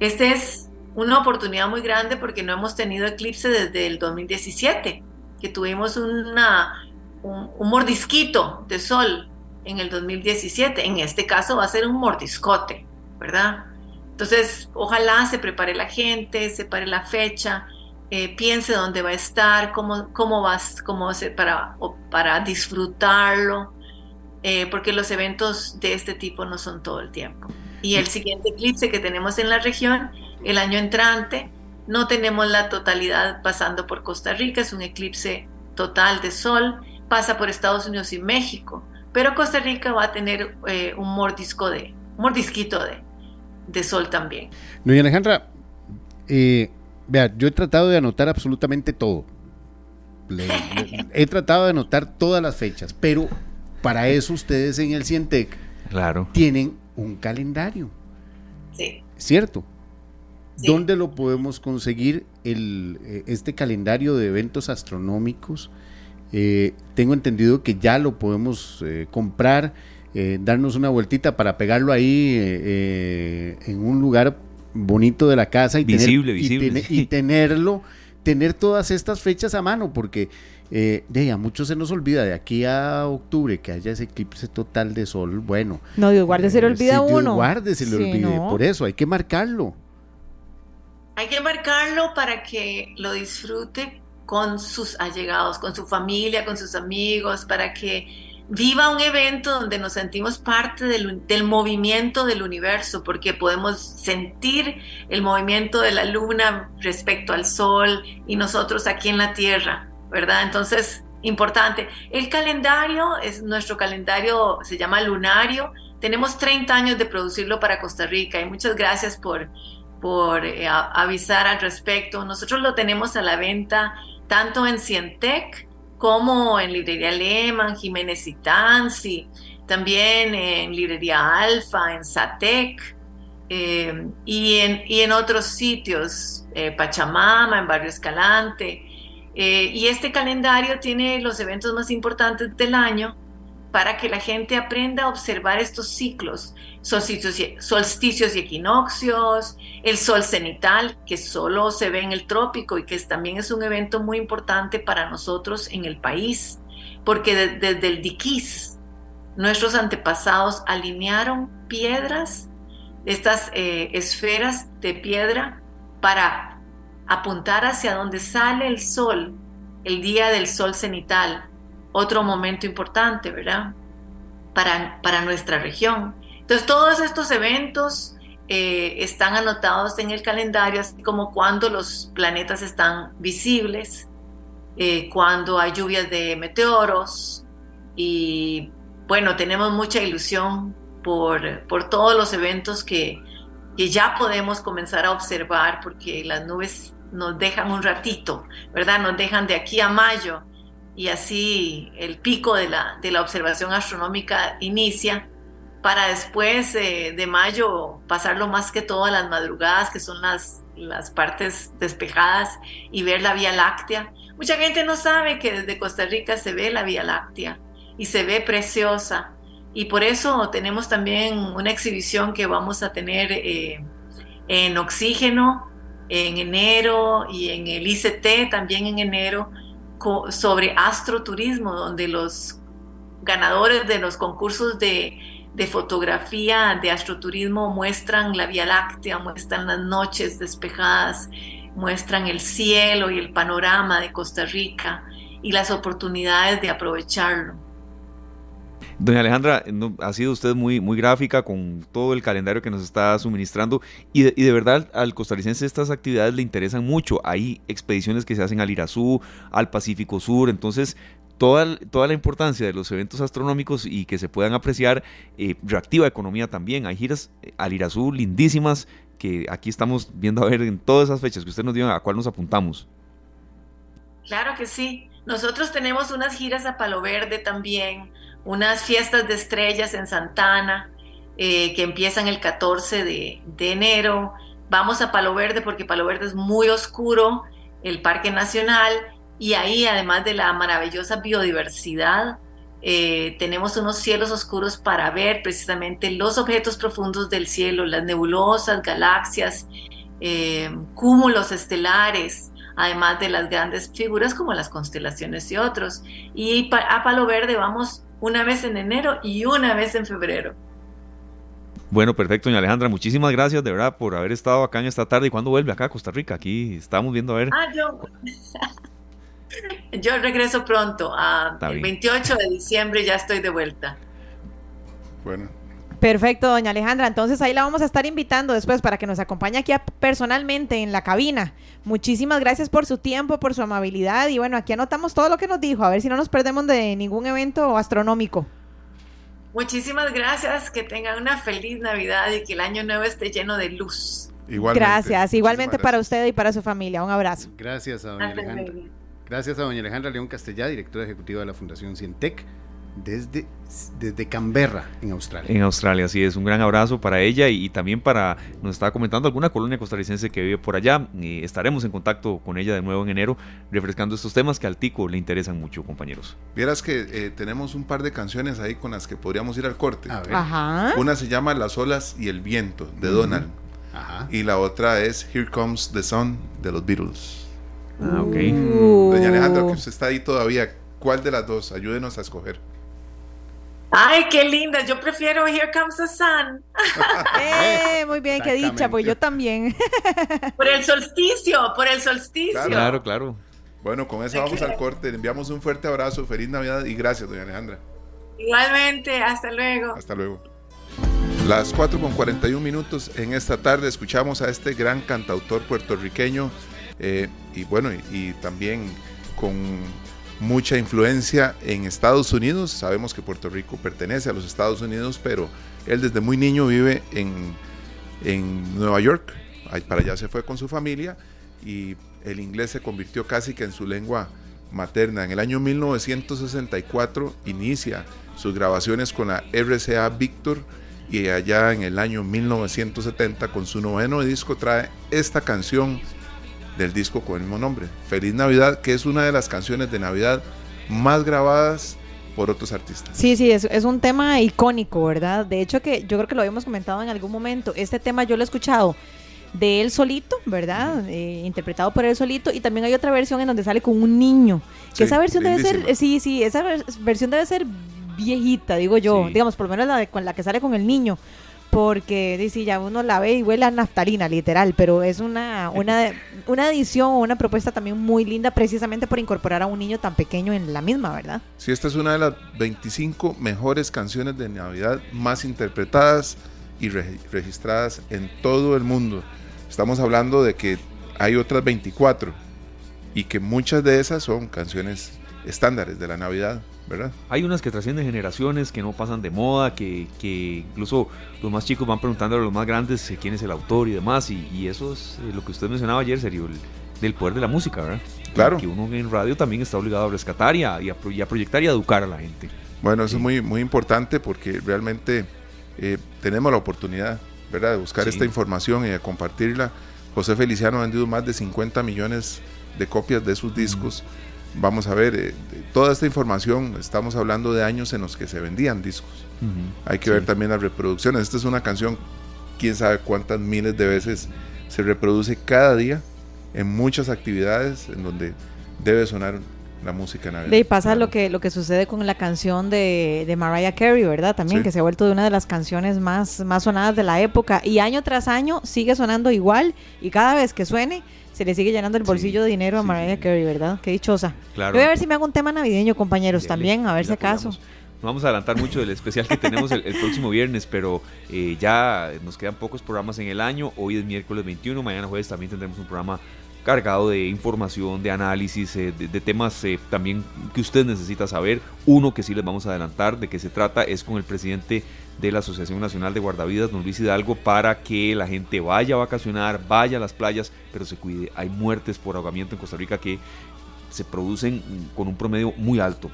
Esta es una oportunidad muy grande porque no hemos tenido eclipse desde el 2017, que tuvimos una, un, mordisquito de sol en el 2017. En este caso va a ser un mordiscote, ¿verdad? Entonces, ojalá se prepare la gente, se pare la fecha, eh, piense dónde va a estar, cómo, cómo vas, cómo hacer para, para disfrutarlo, eh, porque los eventos de este tipo no son todo el tiempo. Y el siguiente eclipse que tenemos en la región, el año entrante, no tenemos la totalidad pasando por Costa Rica, es un eclipse total de sol, pasa por Estados Unidos y México, pero Costa Rica va a tener eh, un mordisco de, mordisquito de, de sol también. No, y Alejandra, eh, vea, yo he tratado de anotar absolutamente todo. <laughs> he tratado de anotar todas las fechas, pero para eso ustedes en el Cientec claro. tienen un calendario. Sí. ¿Cierto? ¿Dónde lo podemos conseguir el, eh, este calendario de eventos astronómicos? Eh, tengo entendido que ya lo podemos eh, comprar, darnos una vueltita para pegarlo ahí en un lugar bonito de la casa y, visible, visible, y tenerlo, tener todas estas fechas a mano, porque eh, de a muchos se nos olvida de aquí a octubre que haya ese eclipse total de sol. Bueno, no, Dios guarde, se le olvida uno. Dios guarde, se le olvide. Por eso hay que marcarlo. Hay que marcarlo para que lo disfrute con sus allegados, con su familia, con sus amigos, para que viva un evento donde nos sentimos parte del, del, movimiento del universo, porque podemos sentir el movimiento de la luna respecto al sol y nosotros aquí en la Tierra. ¿verdad? Entonces, importante. El calendario es nuestro calendario, se llama lunario. Tenemos 30 años de producirlo para Costa Rica y muchas gracias por, por eh, avisar al respecto. Nosotros lo tenemos a la venta tanto en Cientec como en Librería Lehman, Jiménez y Tansi, también en Librería Alfa, en Satec eh, y, en, y, en, otros sitios, eh, Pachamama, en Barrio Escalante. Eh, y este calendario tiene los eventos más importantes del año para que la gente aprenda a observar estos ciclos, solsticios y, equinoccios, el sol cenital, que solo se ve en el trópico y que también es un evento muy importante para nosotros en el país, porque desde el diquís, nuestros antepasados alinearon piedras, estas eh, esferas de piedra, para apuntar hacia donde sale el sol, el día del sol cenital, otro momento importante, ¿verdad? Para, para nuestra región. Entonces, todos estos eventos eh, están anotados en el calendario, así como cuando los planetas están visibles, eh, cuando hay lluvias de meteoros y bueno, tenemos mucha ilusión por, por todos los eventos que, que ya podemos comenzar a observar porque las nubes nos dejan un ratito, ¿verdad? Nos dejan de aquí a mayo y así el pico de la, de la observación astronómica inicia para después eh, de mayo pasarlo más que todo a las madrugadas, que son las, las partes despejadas, y ver la Vía Láctea. Mucha gente no sabe que desde Costa Rica se ve la Vía Láctea y se ve preciosa. Y por eso tenemos también una exhibición que vamos a tener eh, en oxígeno en enero y en el ICT también en enero sobre astroturismo, donde los ganadores de los concursos de, de, fotografía de astroturismo muestran la Vía Láctea, muestran las noches despejadas, muestran el cielo y el panorama de Costa Rica y las oportunidades de aprovecharlo. Doña Alejandra, ha sido usted muy, muy gráfica con todo el calendario que nos está suministrando y de, y de, verdad al costarricense estas actividades le interesan mucho. Hay expediciones que se hacen al Irazú, al Pacífico Sur, entonces toda, toda la importancia de los eventos astronómicos y que se puedan apreciar eh, reactiva economía también. Hay giras eh, al Irazú lindísimas que aquí estamos viendo a ver en todas esas fechas que usted nos dio, a cuál nos apuntamos. Claro que sí. Nosotros tenemos unas giras a Palo Verde también, unas fiestas de estrellas en Santana, eh, que empiezan el 14 de, de, enero. Vamos a Palo Verde porque Palo Verde es muy oscuro, el Parque Nacional, y ahí además de la maravillosa biodiversidad, eh, tenemos unos cielos oscuros para ver precisamente los objetos profundos del cielo, las nebulosas, galaxias, eh, cúmulos estelares, además de las grandes figuras como las constelaciones y otros. Y a Palo Verde vamos una vez en enero y una vez en febrero. Bueno, perfecto, doña Alejandra. Muchísimas gracias de verdad por haber estado acá en esta tarde. ¿Y cuándo vuelve acá a Costa Rica? Aquí estamos viendo a ver. Ah, yo. Yo regreso pronto. El 28 de diciembre ya estoy de vuelta. Bueno, Perfecto, doña Alejandra. Entonces ahí la vamos a estar invitando después para que nos acompañe aquí personalmente en la cabina. Muchísimas gracias por su tiempo, por su amabilidad y bueno, aquí anotamos todo lo que nos dijo, a ver si no nos perdemos de ningún evento astronómico. Muchísimas gracias, que tengan una feliz Navidad y que el año nuevo esté lleno de luz. Igualmente. Gracias, igualmente para usted y para su familia. Un abrazo. Gracias a doña Alejandra. Gracias a doña Alejandra León Castellá, directora ejecutiva de la Fundación Cientec desde, desde Canberra, en Australia. En Australia, sí, es un gran abrazo para ella y, también para, nos estaba comentando alguna colonia costarricense que vive por allá. Y estaremos en contacto con ella de nuevo en enero, refrescando estos temas que al Tico le interesan mucho, compañeros. Vieras que eh, tenemos un par de canciones ahí con las que podríamos ir al corte. Ajá. Una se llama Las olas y el viento, de Donald. Ajá. Y la otra es Here Comes the Sun, de los Beatles. Ah, ok. Uh. Doña Alejandra, que usted está ahí todavía, ¿cuál de las dos? Ayúdenos a escoger. Ay, qué linda. Yo prefiero Here Comes the Sun. <laughs> eh, muy bien, qué dicha, pues yo también. <laughs> por el solsticio, por el solsticio. Claro, claro. Bueno, con eso vamos al corte. Le enviamos un fuerte abrazo, feliz Navidad y gracias, doña Alejandra. Igualmente, hasta luego. Hasta luego. Las 4 con 41 minutos en esta tarde escuchamos a este gran cantautor puertorriqueño eh, y bueno, y, y también con mucha influencia en Estados Unidos. Sabemos que Puerto Rico pertenece a los Estados Unidos, pero él desde muy niño vive en, en Nueva York. Para allá se fue con su familia y el inglés se convirtió casi que en su lengua materna. En el año 1964 inicia sus grabaciones con la RCA Victor y allá en el año 1970 con su noveno disco trae esta canción del disco con el mismo nombre, Feliz Navidad, que es una de las canciones de Navidad más grabadas por otros artistas. Sí, sí, es, es un tema icónico, ¿verdad? De hecho que yo creo que lo habíamos comentado en algún momento. Este tema yo lo he escuchado de él solito, ¿verdad? Eh, interpretado por él solito y también hay otra versión en donde sale con un niño. Que esa versión debe ser, sí, sí, esa versión debe ser viejita, digo yo, digamos, por lo menos la con la que sale con el niño, porque dice ya uno la ve y huele a naftalina, literal, pero es una, una, una edición o una propuesta también muy linda precisamente por incorporar a un niño tan pequeño en la misma, ¿verdad? Sí, esta es una de las 25 mejores canciones de Navidad más interpretadas y registradas en todo el mundo. Estamos hablando de que hay otras 24 y que muchas de esas son canciones estándares de la Navidad. ¿Verdad? Hay unas que trascienden generaciones, que no pasan de moda, que, que, incluso los más chicos van preguntando a los más grandes eh, quién es el autor y demás, y, eso es eh, lo que usted mencionaba ayer, serio, el, del poder de la música, ¿verdad? Claro. Que uno en radio también está obligado a rescatar y a, y a, proyectar y a educar a la gente. Bueno, eso es muy, muy importante porque realmente eh, tenemos la oportunidad, ¿verdad?, de buscar esta información y de compartirla. José Feliciano ha vendido más de 50 millones de copias de sus discos vamos a ver, eh, toda esta información, estamos hablando de años en los que se vendían discos. Hay que ver también las reproducciones. Esta es una canción, quién sabe cuántas miles de veces se reproduce cada día en muchas actividades en donde debe sonar la música navideña. Y pasa lo que lo que sucede con la canción de, de Mariah Carey, ¿verdad? También que se ha vuelto de una de las canciones más, más sonadas de la época y año tras año sigue sonando igual y cada vez que suene se le sigue llenando el bolsillo de dinero a Mariah Carey, ¿verdad? Qué dichosa. Claro. voy a ver si me hago un tema navideño, compañeros, también, a ver si acaso. vamos a adelantar mucho del especial que tenemos el, próximo viernes, pero eh, ya nos quedan pocos programas en el año. Hoy es miércoles 21, mañana jueves también tendremos un programa cargado de información, de análisis, eh, de, temas eh, también que usted necesita saber. Uno que sí les vamos a adelantar de qué se trata es con el presidente de la Asociación Nacional de Guardavidas, don Luis Hidalgo, para que la gente vaya a vacacionar, vaya a las playas, pero se cuide. Hay muertes por ahogamiento en Costa Rica que se producen con un promedio muy alto,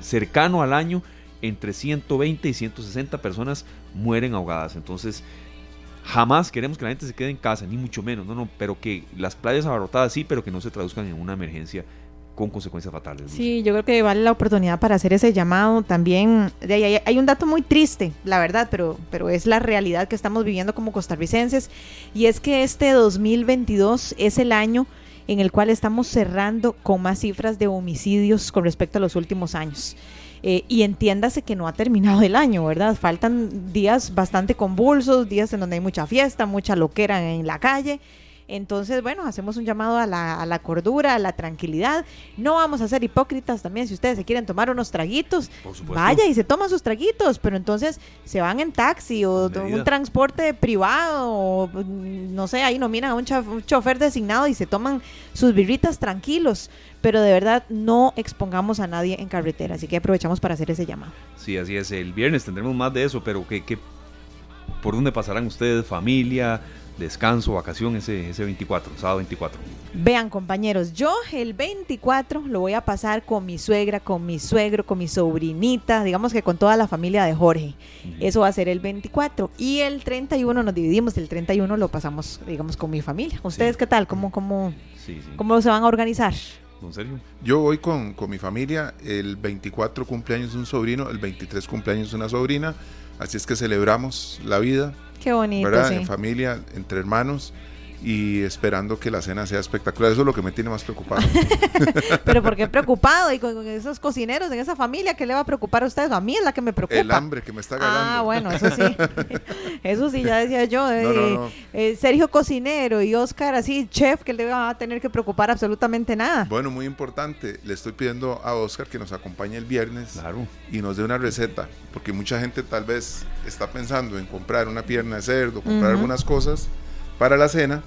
cercano al año. Entre 120 y 160 personas mueren ahogadas. Entonces, Jamás queremos que la gente se quede en casa, ni mucho menos, no, no, pero que las playas abarrotadas sí, pero que no se traduzcan en una emergencia con consecuencias fatales. Sí, yo creo que vale la oportunidad para hacer ese llamado. También hay, un dato muy triste, la verdad, pero, pero es la realidad que estamos viviendo como costarricenses, y es que este 2022 es el año en el cual estamos cerrando con más cifras de homicidios con respecto a los últimos años. Eh, y entiéndase que no ha terminado el año, ¿verdad? Faltan días bastante convulsos, días en donde hay mucha fiesta, mucha loquera en la calle entonces, bueno, hacemos un llamado a la, cordura, a la tranquilidad. No vamos a ser hipócritas también. Si ustedes se quieren tomar unos traguitos, vaya y se toman sus traguitos, pero entonces se van en taxi o un transporte privado, o mm, no sé, ahí nominan a un, un chofer designado y se toman sus birritas tranquilos pero de verdad no expongamos a nadie en carretera. Así que aprovechamos para hacer ese llamado. Sí, así es. El viernes tendremos más de eso, pero ¿qué, qué, por dónde pasarán ustedes? ¿Familia? Descanso, vacación ese, ese 24, sábado 24. Vean compañeros, yo el 24 lo voy a pasar con mi suegra, con mi suegro, con mi sobrinita, digamos que con toda la familia de Jorge. Eso va a ser el 24. Y el 31 nos dividimos, el 31 lo pasamos, digamos, con mi familia. ¿Ustedes qué tal? ¿Cómo, cómo, ¿Cómo se van a organizar? ¿En serio? Yo voy con, con mi familia, el 24 cumpleaños de un sobrino, el 23 cumpleaños de una sobrina, así es que celebramos la vida, Qué bonito. En familia, entre hermanos y esperando que la cena sea espectacular. Eso es lo que me tiene más preocupado. <laughs> Pero ¿por qué preocupado? Y con, esos cocineros en esa familia, ¿qué le va a preocupar a ustedes? A mí es la que me preocupa. El hambre que me está ganando. Ah, bueno, eso sí. <laughs> eso sí, ya decía yo. Eh, eh, Sergio cocinero y Oscar así, chef, que le va a tener que preocupar absolutamente nada. Bueno, muy importante. Le estoy pidiendo a Oscar que nos acompañe el viernes y nos dé una receta, porque mucha gente tal vez está pensando en comprar una pierna de cerdo, comprar algunas cosas para la cena,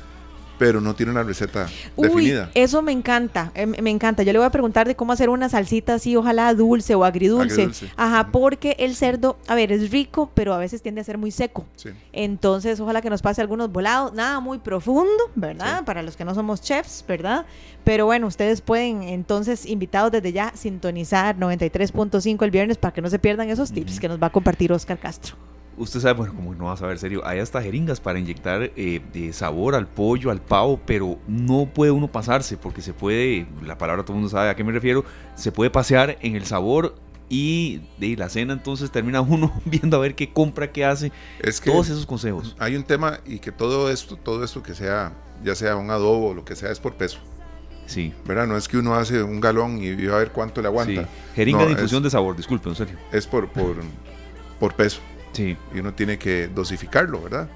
pero no tiene una receta Uy, definida. Eso me encanta, em, me encanta. Yo le voy a preguntar de cómo hacer una salsita así, ojalá dulce o agridulce. Ajá, porque el cerdo, a ver, es rico, pero a veces tiende a ser muy seco. Entonces, ojalá que nos pase algunos volados, nada muy profundo, ¿verdad? Para los que no somos chefs, ¿verdad? Pero bueno, ustedes pueden entonces, invitados desde ya, sintonizar 93.5 el viernes para que no se pierdan esos tips que nos va a compartir Oscar Castro usted sabe, bueno, como no vas a ver serio, hay hasta jeringas para inyectar eh, de sabor al pollo, al pavo, pero no puede uno pasarse porque se puede, la palabra todo el mundo sabe a qué me refiero, se puede pasear en el sabor y de la cena entonces termina <laughs> uno viendo a ver qué compra, qué hace, es que todos esos consejos. Hay un tema y que todo esto, todo esto que sea, ya sea un adobo o lo que sea, es por peso. Sí. ¿Verdad? No es que uno hace un galón y va a ver cuánto le aguanta. Sí. Jeringa de infusión de sabor, disculpe, en serio. Es por, por, por peso. Sí. Y uno tiene que dosificarlo, ¿verdad?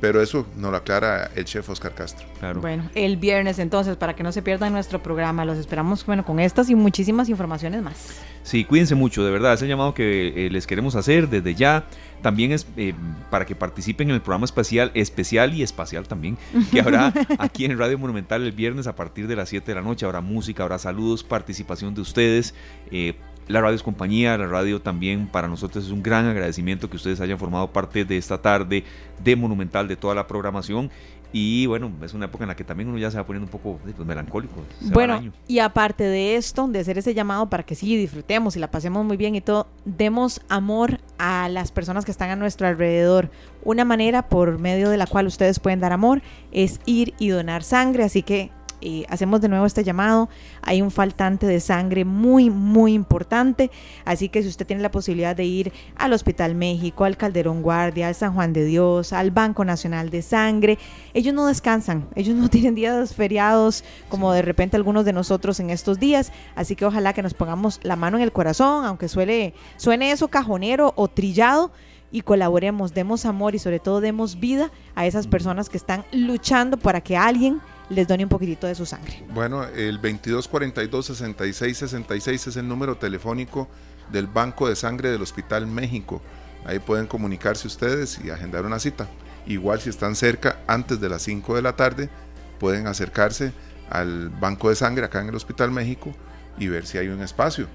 Pero eso nos lo aclara el chef Oscar Castro. Claro. Bueno, el viernes entonces, para que no se pierdan nuestro programa, los esperamos bueno, con estas y muchísimas informaciones más. Sí, cuídense mucho, de verdad, es el llamado que eh, les queremos hacer desde ya. También es eh, para que participen en el programa especial, especial y espacial también, que <laughs> habrá aquí en Radio Monumental el viernes a partir de las 7 de la noche. Habrá música, habrá saludos, participación de ustedes. Eh, la radio es compañía, la radio también para nosotros es un gran agradecimiento que ustedes hayan formado parte de esta tarde de Monumental, de toda la programación. Y bueno, es una época en la que también uno ya se va poniendo un poco pues, melancólico. Bueno, y aparte de esto, de hacer ese llamado para que sí disfrutemos y la pasemos muy bien y todo, demos amor a las personas que están a nuestro alrededor. Una manera por medio de la cual ustedes pueden dar amor es ir y donar sangre. Así que eh, hacemos de nuevo este llamado. Hay un faltante de sangre muy, muy importante. Así que si usted tiene la posibilidad de ir al Hospital México, al Calderón Guardia, al San Juan de Dios, al Banco Nacional de Sangre, ellos no descansan. Ellos no <laughs> tienen días feriados como de repente algunos de nosotros en estos días. Así que ojalá que nos pongamos la mano en el corazón, aunque suele, suene eso cajonero o trillado y colaboremos, demos amor y sobre todo demos vida a esas personas que están luchando para que alguien les done un poquitito de su sangre. Bueno, el 2242-6666 es el número telefónico del Banco de Sangre del Hospital México. Ahí pueden comunicarse ustedes y agendar una cita. Igual si están cerca, antes de las 5 de la tarde, pueden acercarse al Banco de Sangre acá en el Hospital México y ver si hay un espacio.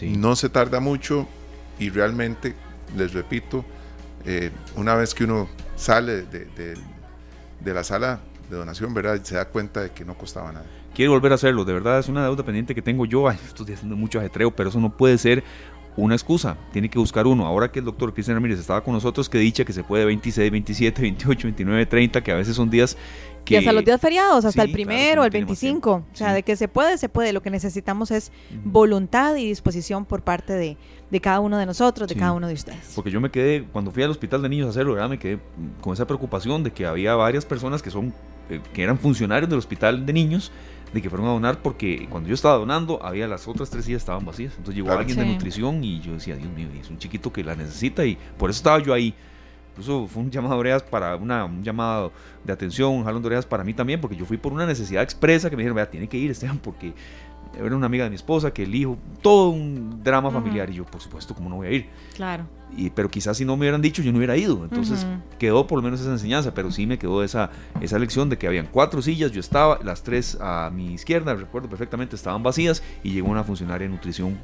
No se tarda mucho y realmente, les repito, eh, una vez que uno sale de, de la sala de donación, ¿verdad? Se da cuenta de que no costaba nada. Quiero volver a hacerlo, de verdad es una deuda pendiente que tengo yo. Ay, estoy haciendo mucho ajetreo, pero eso no puede ser una excusa, tiene que buscar uno. Ahora que el doctor Cristian Ramírez estaba con nosotros, que dicha que se puede 26, 27, 28, 29, 30, que a veces son días que... Y hasta los días feriados, hasta el primero, el 25. O sea, de que se puede, se puede. Lo que necesitamos es voluntad y disposición por parte de, de cada uno de nosotros, de cada uno de ustedes. Porque yo me quedé, cuando fui al hospital de niños a hacerlo, ¿verdad? me quedé con esa preocupación de que había varias personas que son eh, que eran funcionarios del hospital de niños de que fueron a donar porque cuando yo estaba donando había las otras tres sillas estaban vacías. Entonces llegó alguien de nutrición y yo decía, Dios mío, es un chiquito que la necesita y por eso estaba yo ahí. Incluso fue un llamado de orejas para una, un llamado de atención, un jalón de orejas para mí también, porque yo fui por una necesidad expresa que me dijeron, vea, tiene que ir Esteban, porque era una amiga de mi esposa, que el hijo, todo un drama familiar. Y yo, por supuesto, ¿cómo no voy a ir? Claro. Y, pero quizás si no me hubieran dicho, yo no hubiera ido. Entonces quedó por lo menos esa enseñanza, pero sí me quedó esa, esa lección de que habían cuatro sillas, yo estaba, las tres a mi izquierda, recuerdo perfectamente, estaban vacías y llegó una funcionaria de nutrición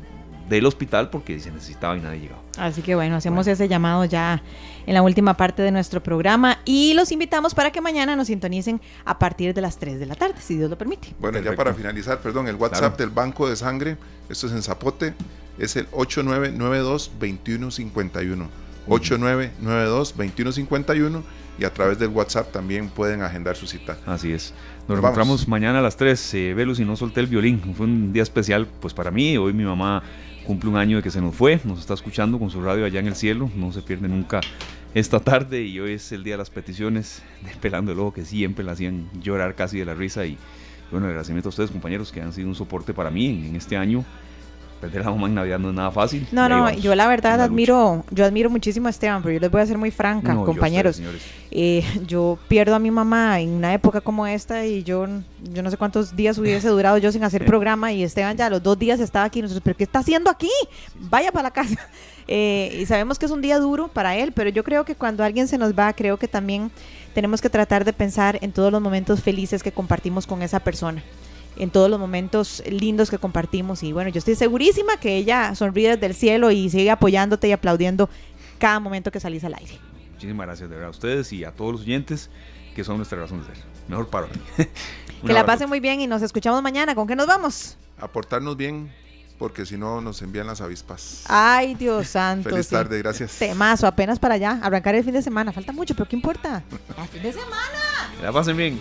del hospital porque se necesitaba y nadie llegaba. Así que bueno, hacemos ese llamado ya en la última parte de nuestro programa y los invitamos para que mañana nos sintonicen a partir de las 3 de la tarde, si Dios lo permite. Bueno, ya para finalizar, perdón, el WhatsApp del Banco de Sangre, esto es en Zapote, es el 8992-2151. 8992-2151 y a través del WhatsApp también pueden agendar su cita. Así es. Nos encontramos mañana a las 3. Eh, Velus y no solté el violín. Fue un día especial pues para mí. Hoy mi mamá cumple un año de que se nos fue, nos está escuchando con su radio allá en el cielo, no se pierde nunca esta tarde y hoy es el día de las peticiones <laughs> de Pelando el Ojo que siempre la hacían llorar casi de la risa y bueno, agradecimiento a ustedes compañeros que han sido un soporte para mí en este año perder a la mamá en Navidad no es nada fácil. No, no, yo la verdad admiro, yo admiro muchísimo a Esteban, pero yo les voy a ser muy franca, compañeros. Yo, eh, yo pierdo a mi mamá en una época como esta y yo, yo no sé cuántos días hubiese durado yo sin hacer <laughs> programa y Esteban ya los dos días estaba aquí. Nosotros, ¿pero qué está haciendo aquí? Vaya para la casa. <laughs> Eh, y sabemos que es un día duro para él, pero yo creo que cuando alguien se nos va, creo que también tenemos que tratar de pensar en todos los momentos felices que compartimos con esa persona en todos los momentos lindos que compartimos. Y bueno, yo estoy segurísima que ella sonríe desde el cielo y sigue apoyándote y aplaudiendo cada momento que salís al aire. Muchísimas gracias de verdad a ustedes y a todos los oyentes que son nuestra razón de ser. Mejor paro. que <laughs> la pasen muy bien y nos escuchamos mañana. ¿Con qué nos vamos? Aportarnos bien, porque si no nos envían las avispas. Ay, Dios <laughs> santo. Feliz tarde, gracias. Temazo, apenas para allá. Arrancar el fin de semana. Falta mucho, pero ¿qué importa? <laughs> el fin de semana. Que la pasen bien.